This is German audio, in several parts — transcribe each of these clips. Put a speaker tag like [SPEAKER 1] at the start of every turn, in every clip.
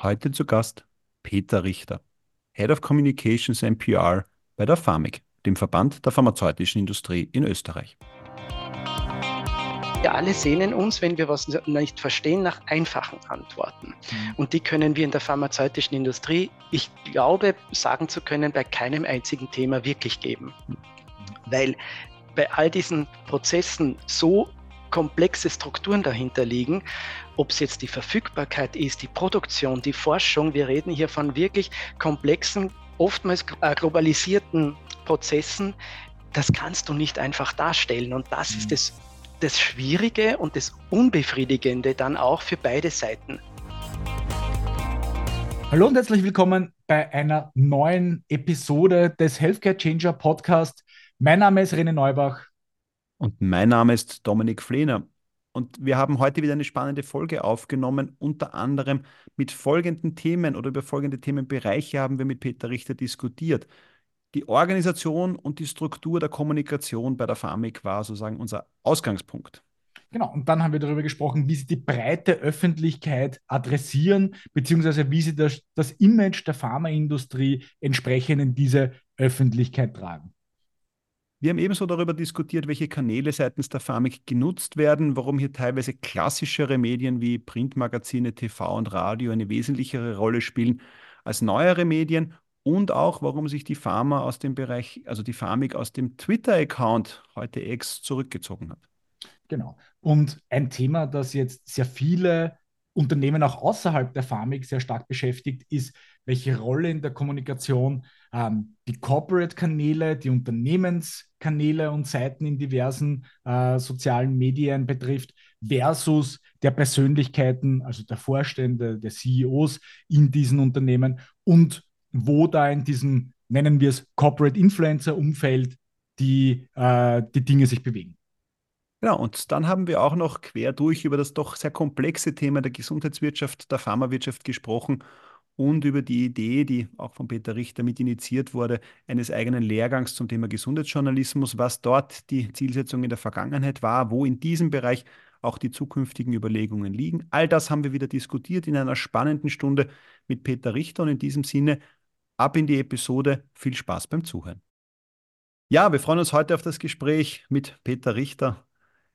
[SPEAKER 1] Heute zu Gast Peter Richter, Head of Communications and PR bei der FAMIG, dem Verband der pharmazeutischen Industrie in Österreich.
[SPEAKER 2] Wir alle sehnen uns, wenn wir was nicht verstehen, nach einfachen Antworten. Mhm. Und die können wir in der pharmazeutischen Industrie, ich glaube, sagen zu können, bei keinem einzigen Thema wirklich geben. Mhm. Weil bei all diesen Prozessen so komplexe Strukturen dahinter liegen, ob es jetzt die Verfügbarkeit ist, die Produktion, die Forschung. Wir reden hier von wirklich komplexen, oftmals äh, globalisierten Prozessen. Das kannst du nicht einfach darstellen. Und das ist mhm. das, das Schwierige und das Unbefriedigende dann auch für beide Seiten.
[SPEAKER 3] Hallo und herzlich willkommen bei einer neuen Episode des Healthcare Changer Podcast. Mein Name ist René Neubach.
[SPEAKER 1] Und mein Name ist Dominik Flehner. Und wir haben heute wieder eine spannende Folge aufgenommen. Unter anderem mit folgenden Themen oder über folgende Themenbereiche haben wir mit Peter Richter diskutiert. Die Organisation und die Struktur der Kommunikation bei der Pharmik war sozusagen unser Ausgangspunkt.
[SPEAKER 3] Genau, und dann haben wir darüber gesprochen, wie sie die breite Öffentlichkeit adressieren, beziehungsweise wie sie das, das Image der Pharmaindustrie entsprechend in diese Öffentlichkeit tragen.
[SPEAKER 1] Wir haben ebenso darüber diskutiert, welche Kanäle seitens der Pharmik genutzt werden, warum hier teilweise klassischere Medien wie Printmagazine, TV und Radio eine wesentlichere Rolle spielen als neuere Medien und auch, warum sich die Pharma aus dem Bereich, also die Pharmik aus dem Twitter-Account, heute X, zurückgezogen hat.
[SPEAKER 3] Genau. Und ein Thema, das jetzt sehr viele Unternehmen auch außerhalb der Pharmik sehr stark beschäftigt, ist, welche Rolle in der Kommunikation ähm, die Corporate-Kanäle, die Unternehmenskanäle und Seiten in diversen äh, sozialen Medien betrifft, versus der Persönlichkeiten, also der Vorstände, der CEOs in diesen Unternehmen und wo da in diesem, nennen wir es, Corporate Influencer-Umfeld die, äh, die Dinge sich bewegen.
[SPEAKER 1] Genau, und dann haben wir auch noch quer durch über das doch sehr komplexe Thema der Gesundheitswirtschaft, der Pharmawirtschaft gesprochen und über die Idee, die auch von Peter Richter mit initiiert wurde, eines eigenen Lehrgangs zum Thema Gesundheitsjournalismus, was dort die Zielsetzung in der Vergangenheit war, wo in diesem Bereich auch die zukünftigen Überlegungen liegen. All das haben wir wieder diskutiert in einer spannenden Stunde mit Peter Richter und in diesem Sinne ab in die Episode. Viel Spaß beim Zuhören. Ja, wir freuen uns heute auf das Gespräch mit Peter Richter,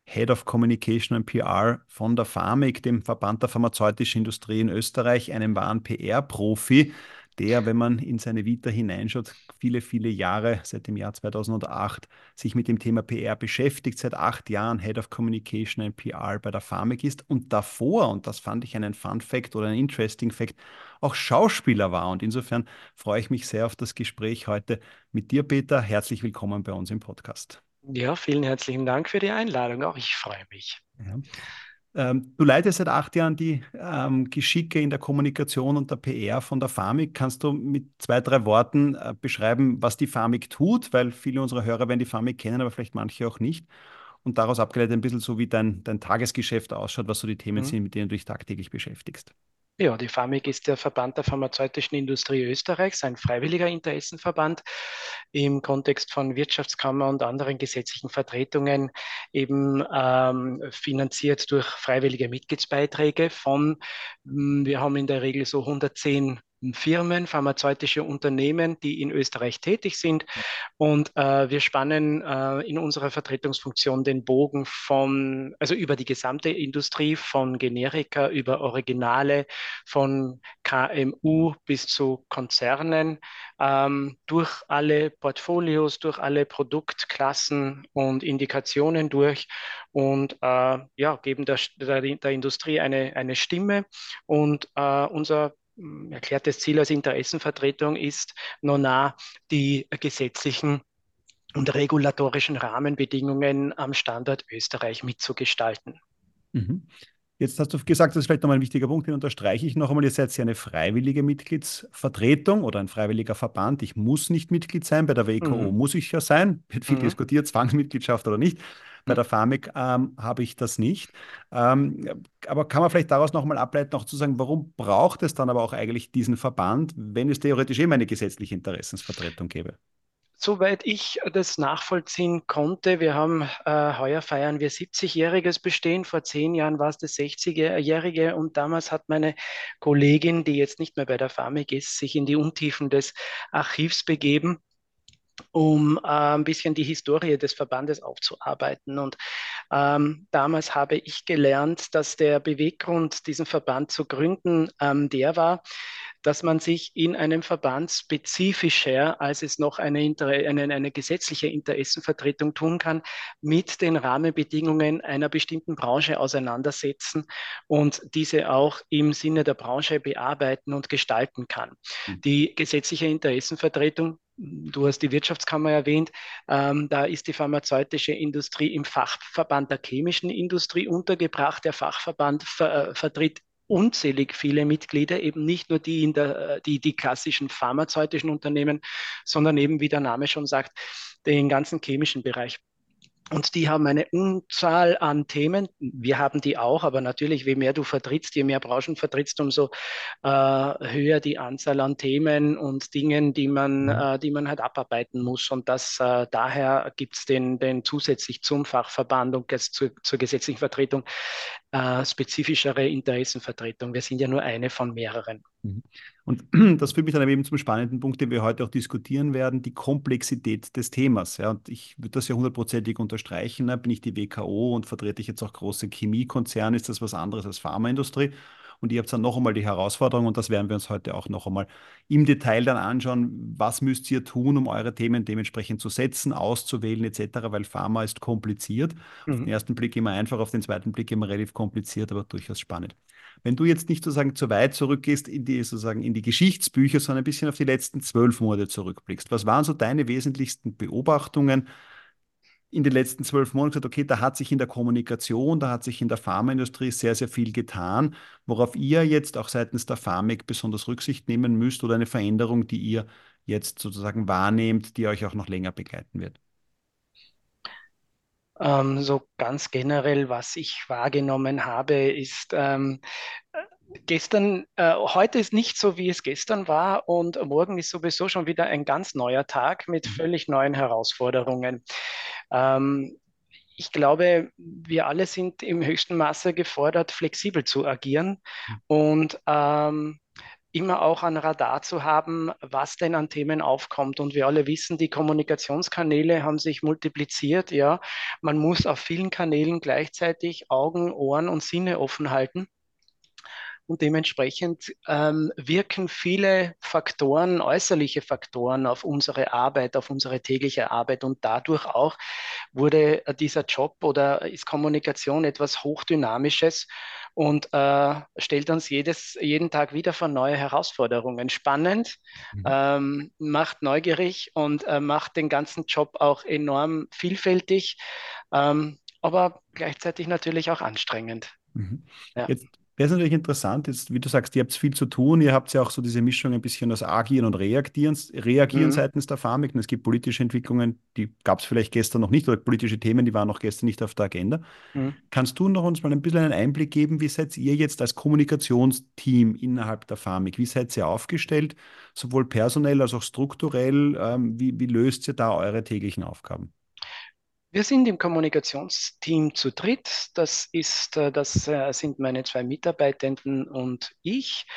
[SPEAKER 1] Head of Communication and PR von der Pharmik, dem Verband der pharmazeutischen Industrie in Österreich, einem wahren PR-Profi, der, wenn man in seine Vita hineinschaut, viele, viele Jahre, seit dem Jahr 2008, sich mit dem Thema PR beschäftigt, seit acht Jahren Head of Communication and PR bei der Pharmik ist und davor, und das fand ich einen Fun Fact oder ein Interesting Fact, auch Schauspieler war. Und insofern freue ich mich sehr auf das Gespräch heute mit dir, Peter. Herzlich willkommen bei uns im Podcast.
[SPEAKER 2] Ja, vielen herzlichen Dank für die Einladung. Auch ich freue mich. Ja.
[SPEAKER 1] Ähm, du leitest seit acht Jahren die ähm, Geschicke in der Kommunikation und der PR von der Pharmik. Kannst du mit zwei, drei Worten äh, beschreiben, was die Pharmik tut? Weil viele unserer Hörer werden die Pharmik kennen, aber vielleicht manche auch nicht. Und daraus abgeleitet ein bisschen so, wie dein, dein Tagesgeschäft ausschaut, was so die Themen mhm. sind, mit denen du dich tagtäglich beschäftigst.
[SPEAKER 2] Ja, die FAMIG ist der Verband der pharmazeutischen Industrie Österreichs, ein freiwilliger Interessenverband im Kontext von Wirtschaftskammer und anderen gesetzlichen Vertretungen, eben ähm, finanziert durch freiwillige Mitgliedsbeiträge von, hm, wir haben in der Regel so 110 Firmen, pharmazeutische Unternehmen, die in Österreich tätig sind. Und äh, wir spannen äh, in unserer Vertretungsfunktion den Bogen von, also über die gesamte Industrie, von Generika über Originale, von KMU bis zu Konzernen, ähm, durch alle Portfolios, durch alle Produktklassen und Indikationen durch und äh, ja, geben der, der, der, Industrie eine, eine Stimme. Und äh, unser erklärtes Ziel als Interessenvertretung ist, nona die gesetzlichen und regulatorischen Rahmenbedingungen am Standort Österreich mitzugestalten.
[SPEAKER 1] Mhm. Jetzt hast du gesagt, das ist vielleicht nochmal ein wichtiger Punkt, den unterstreiche ich noch einmal. Ihr seid ja eine freiwillige Mitgliedsvertretung oder ein freiwilliger Verband. Ich muss nicht Mitglied sein. Bei der WKO mhm. muss ich ja sein. Wird viel mhm. diskutiert, Zwangsmitgliedschaft oder nicht. Bei der Pharmik ähm, habe ich das nicht. Ähm, aber kann man vielleicht daraus nochmal ableiten, auch zu sagen, warum braucht es dann aber auch eigentlich diesen Verband, wenn es theoretisch immer eine gesetzliche Interessensvertretung gäbe?
[SPEAKER 2] soweit ich das nachvollziehen konnte, wir haben äh, heuer feiern wir 70-jähriges Bestehen. Vor zehn Jahren war es das 60-jährige und damals hat meine Kollegin, die jetzt nicht mehr bei der FAMIG ist, sich in die Untiefen des Archivs begeben um äh, ein bisschen die Historie des Verbandes aufzuarbeiten. Und ähm, damals habe ich gelernt, dass der Beweggrund, diesen Verband zu gründen, ähm, der war, dass man sich in einem Verband spezifischer, als es noch eine, eine, eine, gesetzliche Interessenvertretung tun kann, mit den Rahmenbedingungen einer bestimmten Branche auseinandersetzen und diese auch im Sinne der Branche bearbeiten und gestalten kann. Mhm. Die gesetzliche Interessenvertretung Du hast die Wirtschaftskammer erwähnt. Ähm, da ist die pharmazeutische Industrie im Fachverband der chemischen Industrie untergebracht. Der Fachverband ver äh, vertritt unzählig viele Mitglieder, eben nicht nur die in der, die, die klassischen pharmazeutischen Unternehmen, sondern eben, wie der Name schon sagt, den ganzen chemischen Bereich. Und die haben eine Unzahl an Themen. Wir haben die auch, aber natürlich, je mehr du vertrittst, je mehr Branchen vertrittst, umso äh, höher die Anzahl an Themen und Dingen, die man, mhm. äh, die man halt abarbeiten muss. Und das äh, daher gibt es den, den zusätzlich zum Fachverband und zu, zur gesetzlichen Vertretung äh, spezifischere Interessenvertretung. Wir sind ja nur eine von mehreren.
[SPEAKER 1] Mhm. Und das führt mich dann eben zum spannenden Punkt, den wir heute auch diskutieren werden, die Komplexität des Themas. Ja, und ich würde das ja hundertprozentig unterstreichen. Ne? Bin ich die WKO und vertrete ich jetzt auch große Chemiekonzerne, ist das was anderes als Pharmaindustrie. Und ihr habt dann noch einmal die Herausforderung, und das werden wir uns heute auch noch einmal im Detail dann anschauen, was müsst ihr tun, um eure Themen dementsprechend zu setzen, auszuwählen etc., weil Pharma ist kompliziert. Mhm. Auf den ersten Blick immer einfach, auf den zweiten Blick immer relativ kompliziert, aber durchaus spannend. Wenn du jetzt nicht sozusagen zu weit zurückgehst in die, sozusagen in die Geschichtsbücher, sondern ein bisschen auf die letzten zwölf Monate zurückblickst, was waren so deine wesentlichsten Beobachtungen? In den letzten zwölf Monaten gesagt, okay, da hat sich in der Kommunikation, da hat sich in der Pharmaindustrie sehr, sehr viel getan, worauf ihr jetzt auch seitens der Pharmik besonders Rücksicht nehmen müsst oder eine Veränderung, die ihr jetzt sozusagen wahrnehmt, die euch auch noch länger begleiten wird?
[SPEAKER 2] Ähm, so ganz generell, was ich wahrgenommen habe, ist, ähm, gestern, äh, heute ist nicht so, wie es gestern war und morgen ist sowieso schon wieder ein ganz neuer Tag mit mhm. völlig neuen Herausforderungen. Ähm, ich glaube, wir alle sind im höchsten Maße gefordert, flexibel zu agieren und ähm, immer auch ein Radar zu haben, was denn an Themen aufkommt. Und wir alle wissen, die Kommunikationskanäle haben sich multipliziert. Ja, man muss auf vielen Kanälen gleichzeitig Augen, Ohren und Sinne offen halten. Und dementsprechend ähm, wirken viele Faktoren, äußerliche Faktoren auf unsere Arbeit, auf unsere tägliche Arbeit. Und dadurch auch wurde dieser Job oder ist Kommunikation etwas Hochdynamisches und äh, stellt uns jedes, jeden Tag wieder vor neue Herausforderungen. Spannend, mhm. ähm, macht neugierig und äh, macht den ganzen Job auch enorm vielfältig, ähm, aber gleichzeitig natürlich auch anstrengend.
[SPEAKER 1] Mhm. Ja. Jetzt Wäre es natürlich interessant, jetzt, wie du sagst, ihr habt viel zu tun, ihr habt ja auch so diese Mischung ein bisschen aus Agieren und Reagieren, Reagieren mhm. seitens der Pharmik. Und es gibt politische Entwicklungen, die gab es vielleicht gestern noch nicht, oder politische Themen, die waren noch gestern nicht auf der Agenda. Mhm. Kannst du noch uns mal ein bisschen einen Einblick geben, wie seid ihr jetzt als Kommunikationsteam innerhalb der Pharmik, wie seid ihr aufgestellt, sowohl personell als auch strukturell, ähm, wie, wie löst ihr da eure täglichen Aufgaben?
[SPEAKER 2] Wir sind im Kommunikationsteam zu dritt. Das ist, äh, das äh, sind meine zwei Mitarbeitenden und ich.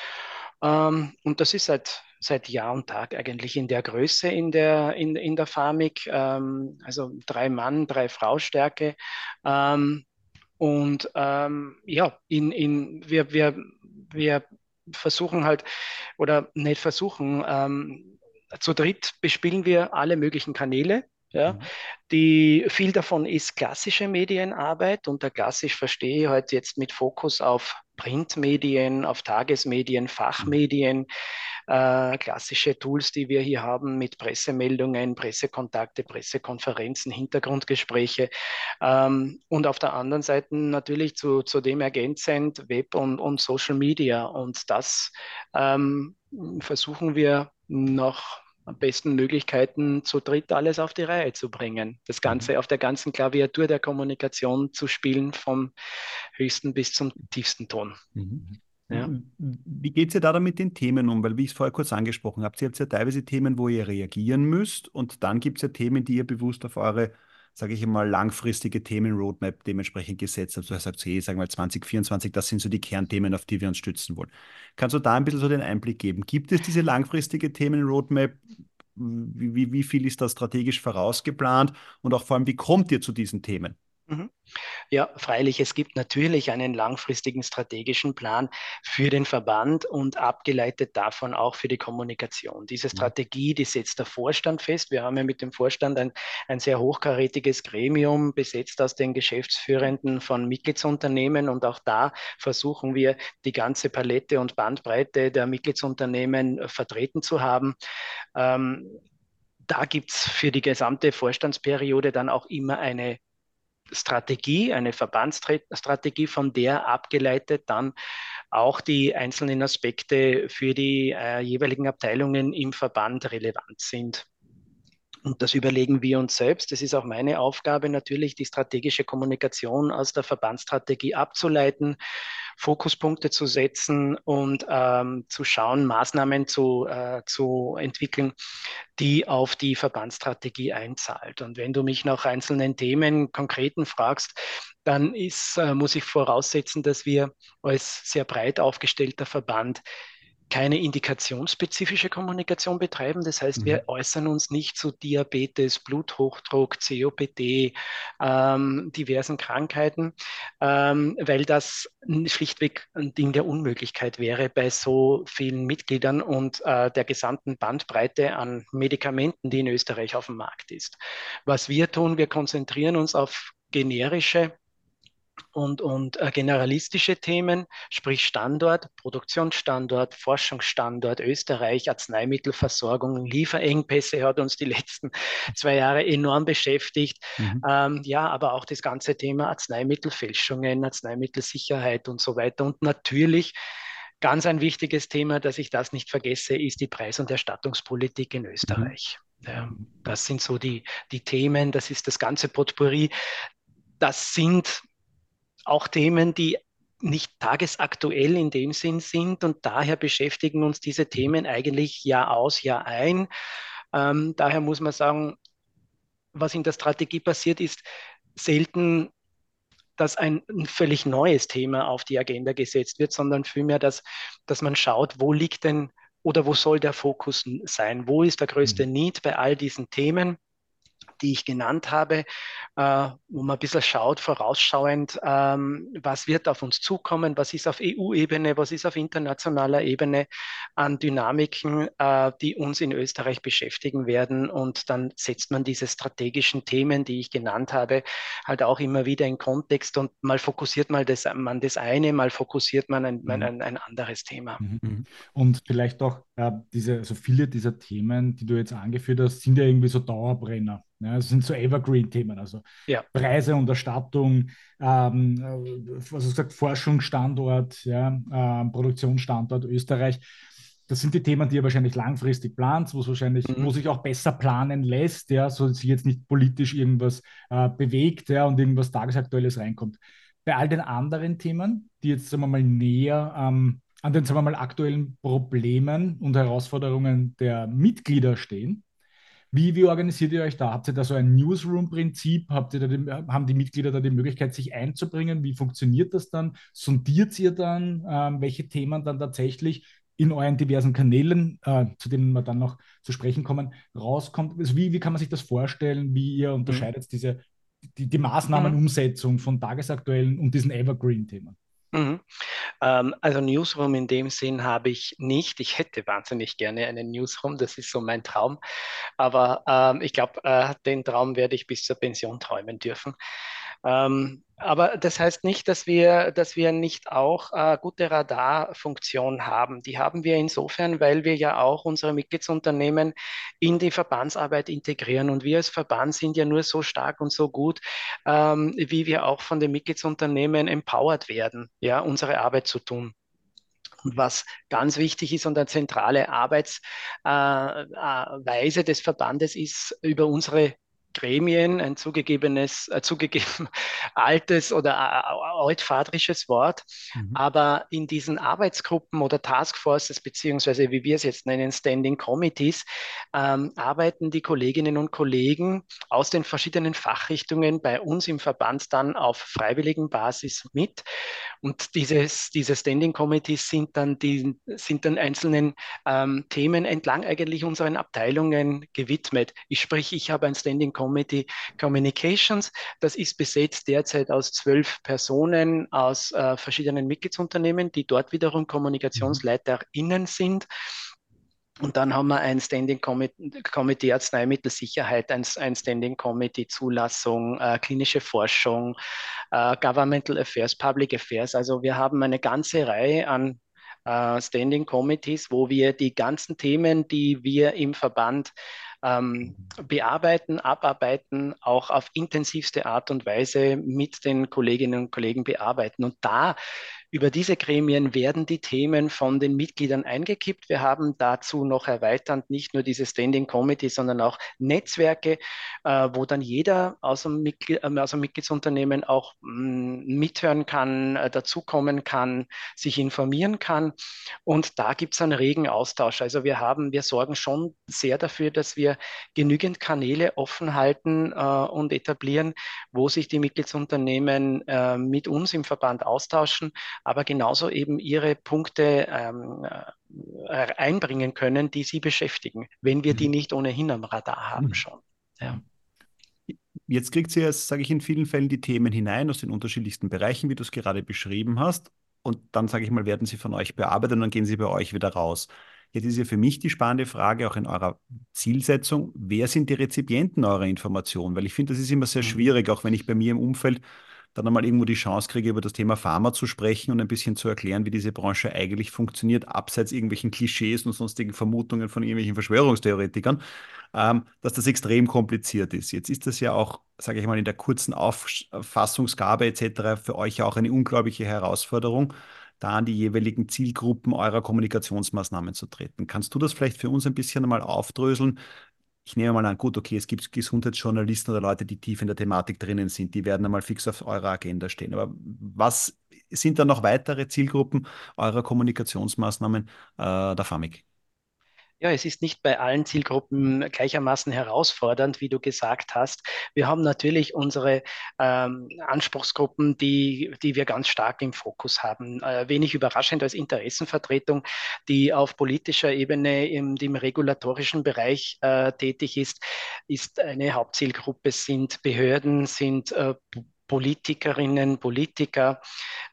[SPEAKER 2] Ähm, und das ist seit, seit Jahr und Tag eigentlich in der Größe in der, in, in der Pharmik. Ähm, also drei Mann, drei Frau Stärke. Ähm, und ja, in, in, wir, wir, wir versuchen halt, oder nicht versuchen, zu dritt bespielen wir alle möglichen Kanäle ja, mhm. die, viel davon ist klassische Medienarbeit. Unter klassisch verstehe ich halt jetzt mit Fokus auf Printmedien, auf Tagesmedien, Fachmedien, äh, klassische Tools, die wir hier haben mit Pressemeldungen, Pressekontakte, Pressekonferenzen, Hintergrundgespräche. Ähm, und auf der anderen Seite natürlich zu, zu dem ergänzend Web und, und Social Media. Und das ähm, versuchen wir noch besten Möglichkeiten, zu dritt alles auf die Reihe zu bringen. Das Ganze mhm. auf der ganzen Klaviatur der Kommunikation zu spielen, vom höchsten bis zum tiefsten Ton.
[SPEAKER 1] Mhm. Ja. Wie geht es ihr da dann mit den Themen um? Weil, wie ich es vorher kurz angesprochen habe, ihr habt ja teilweise Themen, wo ihr reagieren müsst und dann gibt es ja Themen, die ihr bewusst auf eure, sage ich mal, langfristige Themenroadmap dementsprechend gesetzt habt. Du sagst, hey, sagen wir mal 2024, das sind so die Kernthemen, auf die wir uns stützen wollen. Kannst du da ein bisschen so den Einblick geben? Gibt es diese langfristige Themenroadmap? Wie, wie, wie viel ist da strategisch vorausgeplant und auch vor allem, wie kommt ihr zu diesen Themen?
[SPEAKER 2] Mhm. Ja, freilich, es gibt natürlich einen langfristigen strategischen Plan für den Verband und abgeleitet davon auch für die Kommunikation. Diese mhm. Strategie, die setzt der Vorstand fest. Wir haben ja mit dem Vorstand ein, ein sehr hochkarätiges Gremium besetzt aus den Geschäftsführenden von Mitgliedsunternehmen und auch da versuchen wir, die ganze Palette und Bandbreite der Mitgliedsunternehmen vertreten zu haben. Ähm, da gibt es für die gesamte Vorstandsperiode dann auch immer eine Strategie, eine Verbandsstrategie, von der abgeleitet dann auch die einzelnen Aspekte für die äh, jeweiligen Abteilungen im Verband relevant sind. Und das überlegen wir uns selbst. Das ist auch meine Aufgabe, natürlich die strategische Kommunikation aus der Verbandsstrategie abzuleiten, Fokuspunkte zu setzen und ähm, zu schauen, Maßnahmen zu, äh, zu entwickeln, die auf die Verbandsstrategie einzahlt. Und wenn du mich nach einzelnen Themen, konkreten fragst, dann ist, äh, muss ich voraussetzen, dass wir als sehr breit aufgestellter Verband keine indikationsspezifische Kommunikation betreiben. Das heißt, mhm. wir äußern uns nicht zu Diabetes, Bluthochdruck, COPD, ähm, diversen Krankheiten, ähm, weil das schlichtweg ein Ding der Unmöglichkeit wäre bei so vielen Mitgliedern und äh, der gesamten Bandbreite an Medikamenten, die in Österreich auf dem Markt ist. Was wir tun, wir konzentrieren uns auf generische und, und äh, generalistische Themen, sprich Standort, Produktionsstandort, Forschungsstandort, Österreich, Arzneimittelversorgung, Lieferengpässe hat uns die letzten zwei Jahre enorm beschäftigt. Mhm. Ähm, ja, aber auch das ganze Thema Arzneimittelfälschungen, Arzneimittelsicherheit und so weiter. Und natürlich ganz ein wichtiges Thema, dass ich das nicht vergesse, ist die Preis- und Erstattungspolitik in Österreich. Mhm. Ja, das sind so die, die Themen, das ist das ganze Potpourri. Das sind auch Themen, die nicht tagesaktuell in dem Sinn sind und daher beschäftigen uns diese Themen eigentlich Jahr aus, Jahr ein. Ähm, daher muss man sagen, was in der Strategie passiert, ist selten, dass ein, völlig neues Thema auf die Agenda gesetzt wird, sondern vielmehr, dass, dass man schaut, wo liegt denn oder wo soll der Fokus sein? Wo ist der größte mhm. Need bei all diesen Themen? Die ich genannt habe, äh, wo man ein bisschen schaut, vorausschauend, ähm, was wird auf uns zukommen, was ist auf EU-Ebene, was ist auf internationaler Ebene an Dynamiken, äh, die uns in Österreich beschäftigen werden. Und dann setzt man diese strategischen Themen, die ich genannt habe, halt auch immer wieder in Kontext und mal fokussiert mal das, man das eine, mal fokussiert man ein, mhm. ein, ein anderes Thema. Mhm.
[SPEAKER 3] Und vielleicht auch äh, diese, also viele dieser Themen, die du jetzt angeführt hast, sind ja irgendwie so Dauerbrenner. Ja, das sind so Evergreen-Themen, also ja. Preise und Erstattung, ähm, äh, was du gesagt, Forschungsstandort, ja, ähm, Produktionsstandort Österreich. Das sind die Themen, die ihr wahrscheinlich langfristig plant, wo es wahrscheinlich, mhm. wo sich auch besser planen lässt, ja, so dass sich jetzt nicht politisch irgendwas äh, bewegt ja, und irgendwas Tagesaktuelles reinkommt. Bei all den anderen Themen, die jetzt sagen wir mal näher ähm, an den sagen wir mal aktuellen Problemen und Herausforderungen der Mitglieder stehen, wie, wie organisiert ihr euch da? Habt ihr da so ein Newsroom-Prinzip? haben die Mitglieder da die Möglichkeit, sich einzubringen? Wie funktioniert das dann? Sondiert ihr dann, ähm, welche Themen dann tatsächlich in euren diversen Kanälen, äh, zu denen wir dann noch zu sprechen kommen, rauskommt? Also wie, wie kann man sich das vorstellen? Wie ihr unterscheidet mhm. diese, die, die Maßnahmenumsetzung von tagesaktuellen und diesen Evergreen-Themen?
[SPEAKER 2] Mhm. Ähm, also Newsroom in dem Sinn habe ich nicht. Ich hätte wahnsinnig gerne einen Newsroom, das ist so mein Traum. Aber ähm, ich glaube, äh, den Traum werde ich bis zur Pension träumen dürfen. Ähm, aber das heißt nicht, dass wir, dass wir nicht auch äh, gute Radarfunktion haben. Die haben wir insofern, weil wir ja auch unsere Mitgliedsunternehmen in die Verbandsarbeit integrieren. Und wir als Verband sind ja nur so stark und so gut, ähm, wie wir auch von den Mitgliedsunternehmen empowered werden, ja, unsere Arbeit zu tun. Und was ganz wichtig ist und eine zentrale Arbeitsweise äh, äh des Verbandes ist, über unsere Gremien, ein zugegebenes, äh, zugegeben altes oder äh, altvaterisches Wort. Mhm. Aber in diesen Arbeitsgruppen oder Taskforces, beziehungsweise wie wir es jetzt nennen, Standing Committees, ähm, arbeiten die Kolleginnen und Kollegen aus den verschiedenen Fachrichtungen bei uns im Verband dann auf freiwilligen Basis mit. Und dieses, diese Standing Committees sind dann, die, sind dann einzelnen ähm, Themen entlang eigentlich unseren Abteilungen gewidmet. Ich sprich, ich habe ein Standing Committee Communications. Das ist besetzt derzeit aus zwölf Personen aus äh, verschiedenen Mitgliedsunternehmen, die dort wiederum KommunikationsleiterInnen sind. Und dann haben wir ein Standing Committee Arzneimittelsicherheit, ein, ein Standing Committee Zulassung, äh, klinische Forschung, äh, Governmental Affairs, Public Affairs. Also wir haben eine ganze Reihe an äh, Standing Committees, wo wir die ganzen Themen, die wir im Verband ähm, bearbeiten, abarbeiten, auch auf intensivste Art und Weise mit den Kolleginnen und Kollegen bearbeiten. Und da über diese Gremien werden die Themen von den Mitgliedern eingekippt. Wir haben dazu noch erweiternd nicht nur diese Standing Committee, sondern auch Netzwerke, äh, wo dann jeder aus dem, Mitglied, äh, aus dem Mitgliedsunternehmen auch mh, mm, mithören kann, äh, dazukommen kann, sich informieren kann. Und da gibt es einen regen Austausch. Also wir haben, wir sorgen schon sehr dafür, dass wir genügend Kanäle offen halten äh, und etablieren, wo sich die Mitgliedsunternehmen äh, mit uns im Verband austauschen aber genauso eben ihre Punkte ähm, äh, einbringen können, die sie beschäftigen, wenn wir mhm. die nicht ohnehin am Radar haben mhm. schon. Ja.
[SPEAKER 1] Jetzt kriegt sie ja, sage ich in vielen Fällen, die Themen hinein aus den unterschiedlichsten Bereichen, wie du es gerade beschrieben hast. Und dann, sage ich mal, werden sie von euch bearbeitet und dann gehen sie bei euch wieder raus. Jetzt ist ja für mich die spannende Frage, auch in eurer Zielsetzung, wer sind die Rezipienten eurer Informationen? Weil ich finde, das ist immer sehr mhm. schwierig, auch wenn ich bei mir im Umfeld dann einmal irgendwo die Chance kriege, über das Thema Pharma zu sprechen und ein bisschen zu erklären, wie diese Branche eigentlich funktioniert, abseits irgendwelchen Klischees und sonstigen Vermutungen von irgendwelchen Verschwörungstheoretikern, ähm, dass das extrem kompliziert ist. Jetzt ist das ja auch, sage ich mal, in der kurzen Auffassungsgabe etc. für euch auch eine unglaubliche Herausforderung, da an die jeweiligen Zielgruppen eurer Kommunikationsmaßnahmen zu treten. Kannst du das vielleicht für uns ein bisschen einmal aufdröseln, ich nehme mal an, gut, okay, es gibt Gesundheitsjournalisten oder Leute, die tief in der Thematik drinnen sind, die werden einmal fix auf eurer Agenda stehen. Aber was sind da noch weitere Zielgruppen eurer Kommunikationsmaßnahmen äh, der FAMIG?
[SPEAKER 2] Ja, es ist nicht bei allen Zielgruppen gleichermaßen herausfordernd, wie du gesagt hast. Wir haben natürlich unsere ähm, Anspruchsgruppen, die, die wir ganz stark im Fokus haben. Äh, wenig überraschend als Interessenvertretung, die auf politischer Ebene im, im regulatorischen Bereich äh, tätig ist, ist eine Hauptzielgruppe, sind Behörden, sind äh, Politikerinnen, Politiker.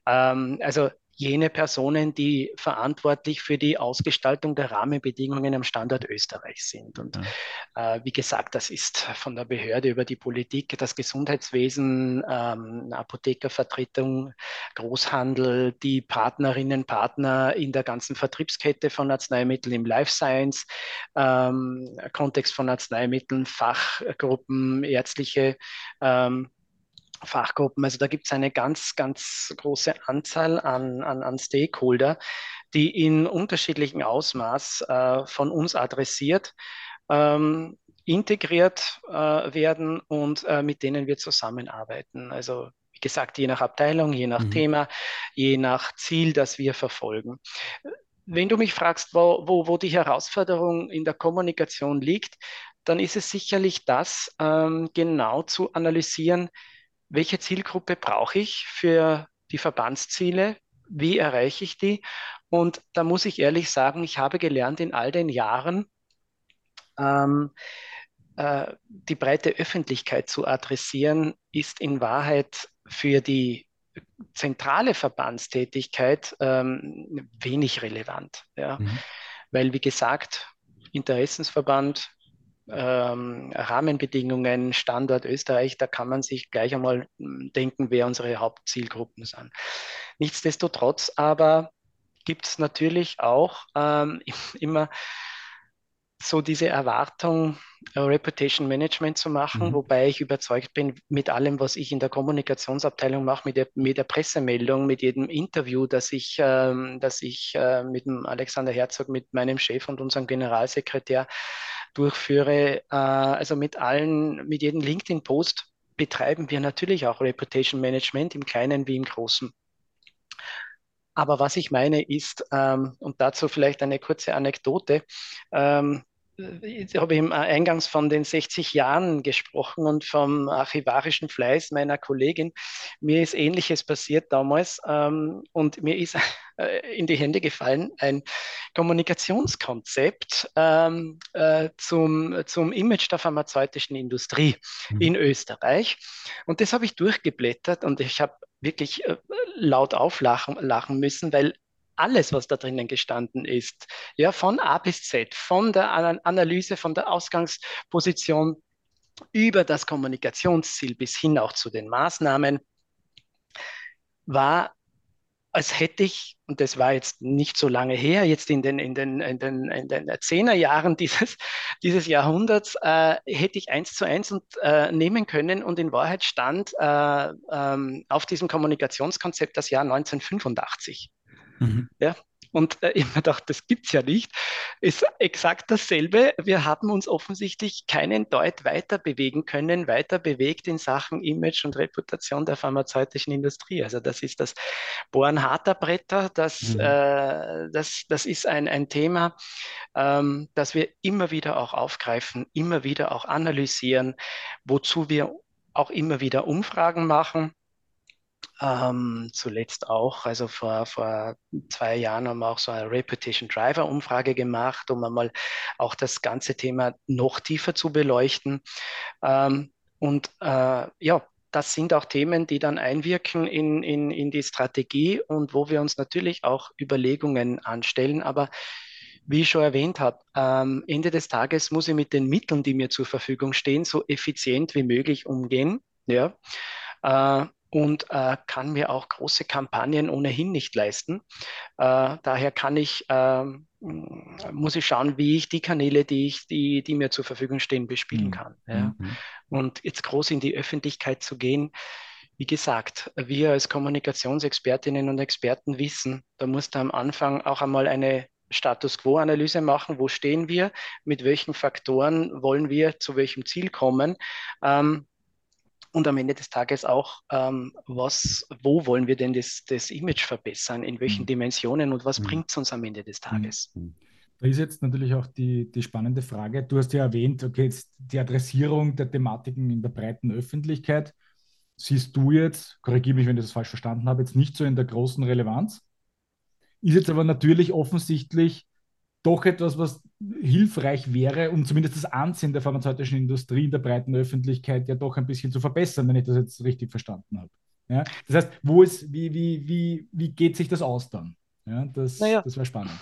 [SPEAKER 2] Ähm, also jene Personen, die verantwortlich für die Ausgestaltung der Rahmenbedingungen am Standort Österreich sind. Und ja. äh, wie gesagt, das ist von der Behörde über die Politik, das Gesundheitswesen, ähm, Apothekervertretung, Großhandel, die Partnerinnen, Partner in der ganzen Vertriebskette von Arzneimitteln im Life Science, ähm, Kontext von Arzneimitteln, Fachgruppen, ärztliche ähm, Fachgruppen. Also da gibt es eine ganz, ganz große Anzahl an, an, an Stakeholder, die in unterschiedlichem Ausmaß äh, von uns adressiert, ähm, integriert äh, werden und äh, mit denen wir zusammenarbeiten. Also wie gesagt, je nach Abteilung, je nach mhm. Thema, je nach Ziel, das wir verfolgen. Wenn du mich fragst, wo, wo, wo die Herausforderung in der Kommunikation liegt, dann ist es sicherlich das, ähm, genau zu analysieren, welche Zielgruppe brauche ich für die Verbandsziele, wie erreiche ich die? Und da muss ich ehrlich sagen, ich habe gelernt in all den Jahren, ähm, äh, die breite Öffentlichkeit zu adressieren, ist in Wahrheit für die zentrale Verbandstätigkeit ähm, wenig relevant. Ja? Mhm. Weil, wie gesagt, Interessensverband, ähm, Rahmenbedingungen, Standort Österreich, da kann man sich gleich einmal hm, denken, wer unsere Hauptzielgruppen sind. Nichtsdestotrotz aber gibt es natürlich auch ähm, immer so diese Erwartung, Reputation Management zu machen, mhm. wobei ich überzeugt bin, mit allem, was ich in der Kommunikationsabteilung mache, mit der, mit der Pressemeldung, mit jedem Interview, das ich, ähm, das ich äh, mit dem Alexander Herzog, mit meinem Chef und unserem Generalsekretär durchführe. Äh, also mit allen, mit jedem LinkedIn-Post betreiben wir natürlich auch Reputation Management im Kleinen wie im Großen. Aber was ich meine ist, ähm, und dazu vielleicht eine kurze Anekdote, ähm, ich habe eben eingangs von den 60 Jahren gesprochen und vom archivarischen Fleiß meiner Kollegin. Mir ist Ähnliches passiert damals ähm, und mir ist äh, in die Hände gefallen ein Kommunikationskonzept ähm, äh, zum, zum Image der pharmazeutischen Industrie mhm. in Österreich. Und das habe ich durchgeblättert und ich habe wirklich äh, laut auflachen lachen müssen, weil alles, was da drinnen gestanden ist, ja, von A bis Z, von der Analyse, von der Ausgangsposition über das Kommunikationsziel bis hin auch zu den Maßnahmen, war, als hätte ich, und das war jetzt nicht so lange her, jetzt in den, in den, in den, in den Zehnerjahren dieses, dieses Jahrhunderts, äh, hätte ich eins zu eins und, äh, nehmen können und in Wahrheit stand äh, ähm, auf diesem Kommunikationskonzept das Jahr 1985. Mhm. Ja, und äh, ich mir gedacht, das gibt es ja nicht. Ist exakt dasselbe. Wir haben uns offensichtlich keinen Deut weiter bewegen können, weiter bewegt in Sachen Image und Reputation der pharmazeutischen Industrie. Also das ist das Bohren harter Bretter, das, mhm. äh, das, das ist ein, ein Thema, ähm, das wir immer wieder auch aufgreifen, immer wieder auch analysieren, wozu wir auch immer wieder Umfragen machen ähm, zuletzt auch, also vor, vor zwei Jahren haben wir auch so eine Reputation Driver Umfrage gemacht, um einmal auch das ganze Thema noch tiefer zu beleuchten. Ähm, und äh, ja, das sind auch Themen, die dann einwirken in, in, in die Strategie und wo wir uns natürlich auch Überlegungen anstellen. Aber wie ich schon erwähnt habe, ähm, Ende des Tages muss ich mit den Mitteln, die mir zur Verfügung stehen, so effizient wie möglich umgehen. Ja. Äh, und äh, kann mir auch große Kampagnen ohnehin nicht leisten. Äh, daher kann ich, äh, muss ich schauen, wie ich die Kanäle, die, ich, die, die mir zur Verfügung stehen, bespielen mhm. kann. Ja. Mhm. Und jetzt groß in die Öffentlichkeit zu gehen, wie gesagt, wir als Kommunikationsexpertinnen und Experten wissen, da muss da am Anfang auch einmal eine Status Quo-Analyse machen. Wo stehen wir? Mit welchen Faktoren wollen wir zu welchem Ziel kommen? Ähm, und am Ende des Tages auch, ähm, was, wo wollen wir denn das, das Image verbessern, in welchen mhm. Dimensionen und was mhm. bringt es uns am Ende des mhm. Tages?
[SPEAKER 3] Mhm. Da ist jetzt natürlich auch die, die spannende Frage. Du hast ja erwähnt, okay, jetzt die Adressierung der Thematiken in der breiten Öffentlichkeit siehst du jetzt, korrigiere mich, wenn ich das falsch verstanden habe, jetzt nicht so in der großen Relevanz. Ist jetzt aber natürlich offensichtlich doch etwas, was hilfreich wäre, um zumindest das Ansehen der pharmazeutischen Industrie in der breiten Öffentlichkeit ja doch ein bisschen zu verbessern, wenn ich das jetzt richtig verstanden habe. Ja? Das heißt, wo ist, wie, wie, wie, wie geht sich das aus dann? Ja, das, naja. das wäre spannend.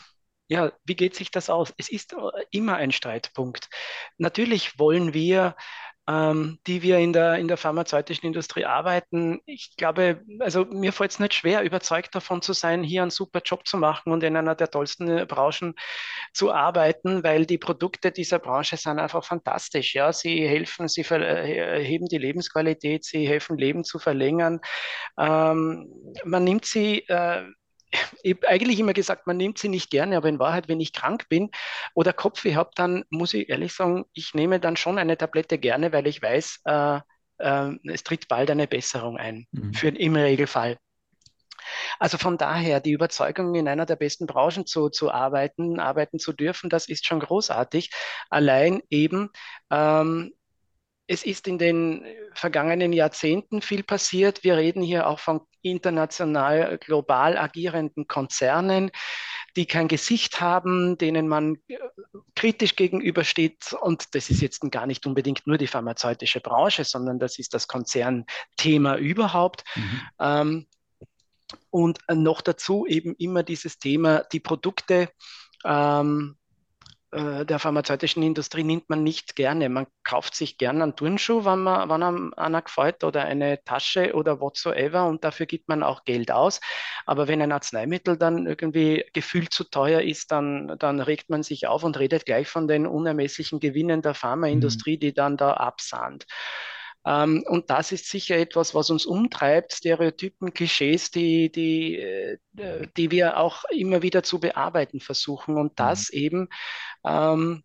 [SPEAKER 2] Ja, wie geht sich das aus? Es ist immer ein Streitpunkt. Natürlich wollen wir ähm, die wir in der, in der pharmazeutischen Industrie arbeiten. Ich glaube, also mir fällt es nicht schwer, überzeugt davon zu sein, hier einen super Job zu machen und in einer der tollsten äh, Branchen zu arbeiten, weil die Produkte dieser Branche sind einfach fantastisch. Ja, sie helfen, sie äh, heben die Lebensqualität, sie helfen, Leben zu verlängern. Ähm, man nimmt sie äh, ich habe eigentlich immer gesagt, man nimmt sie nicht gerne, aber in Wahrheit, wenn ich krank bin oder Kopfweh habe, dann muss ich ehrlich sagen, ich nehme dann schon eine Tablette gerne, weil ich weiß, äh, äh, es tritt bald eine Besserung ein, mhm. für, im Regelfall. Also von daher, die Überzeugung, in einer der besten Branchen zu, zu arbeiten, arbeiten zu dürfen, das ist schon großartig. Allein eben, ähm, es ist in den vergangenen Jahrzehnten viel passiert. Wir reden hier auch von international, global agierenden Konzernen, die kein Gesicht haben, denen man äh, kritisch gegenübersteht. Und das ist jetzt gar nicht unbedingt nur die pharmazeutische Branche, sondern das ist das Konzernthema überhaupt. Mhm. Ähm, und noch dazu eben immer dieses Thema, die Produkte ähm, äh, der pharmazeutischen Industrie nimmt man nicht gerne. Man kauft sich gerne einen Turnschuh, wenn man, wenn einem einer gefällt, oder eine Tasche oder whatsoever und dafür gibt man auch Geld aus. Aber wenn ein Arzneimittel dann irgendwie gefühlt zu teuer ist, dann, dann regt man sich auf und redet gleich von den unermesslichen Gewinnen der Pharmaindustrie, mhm. die dann da absahnt. Ähm, und das ist sicher etwas, was uns umtreibt, Stereotypen, Klischees, die, die, äh, die wir auch immer wieder zu bearbeiten versuchen. Und das mhm. eben ähm,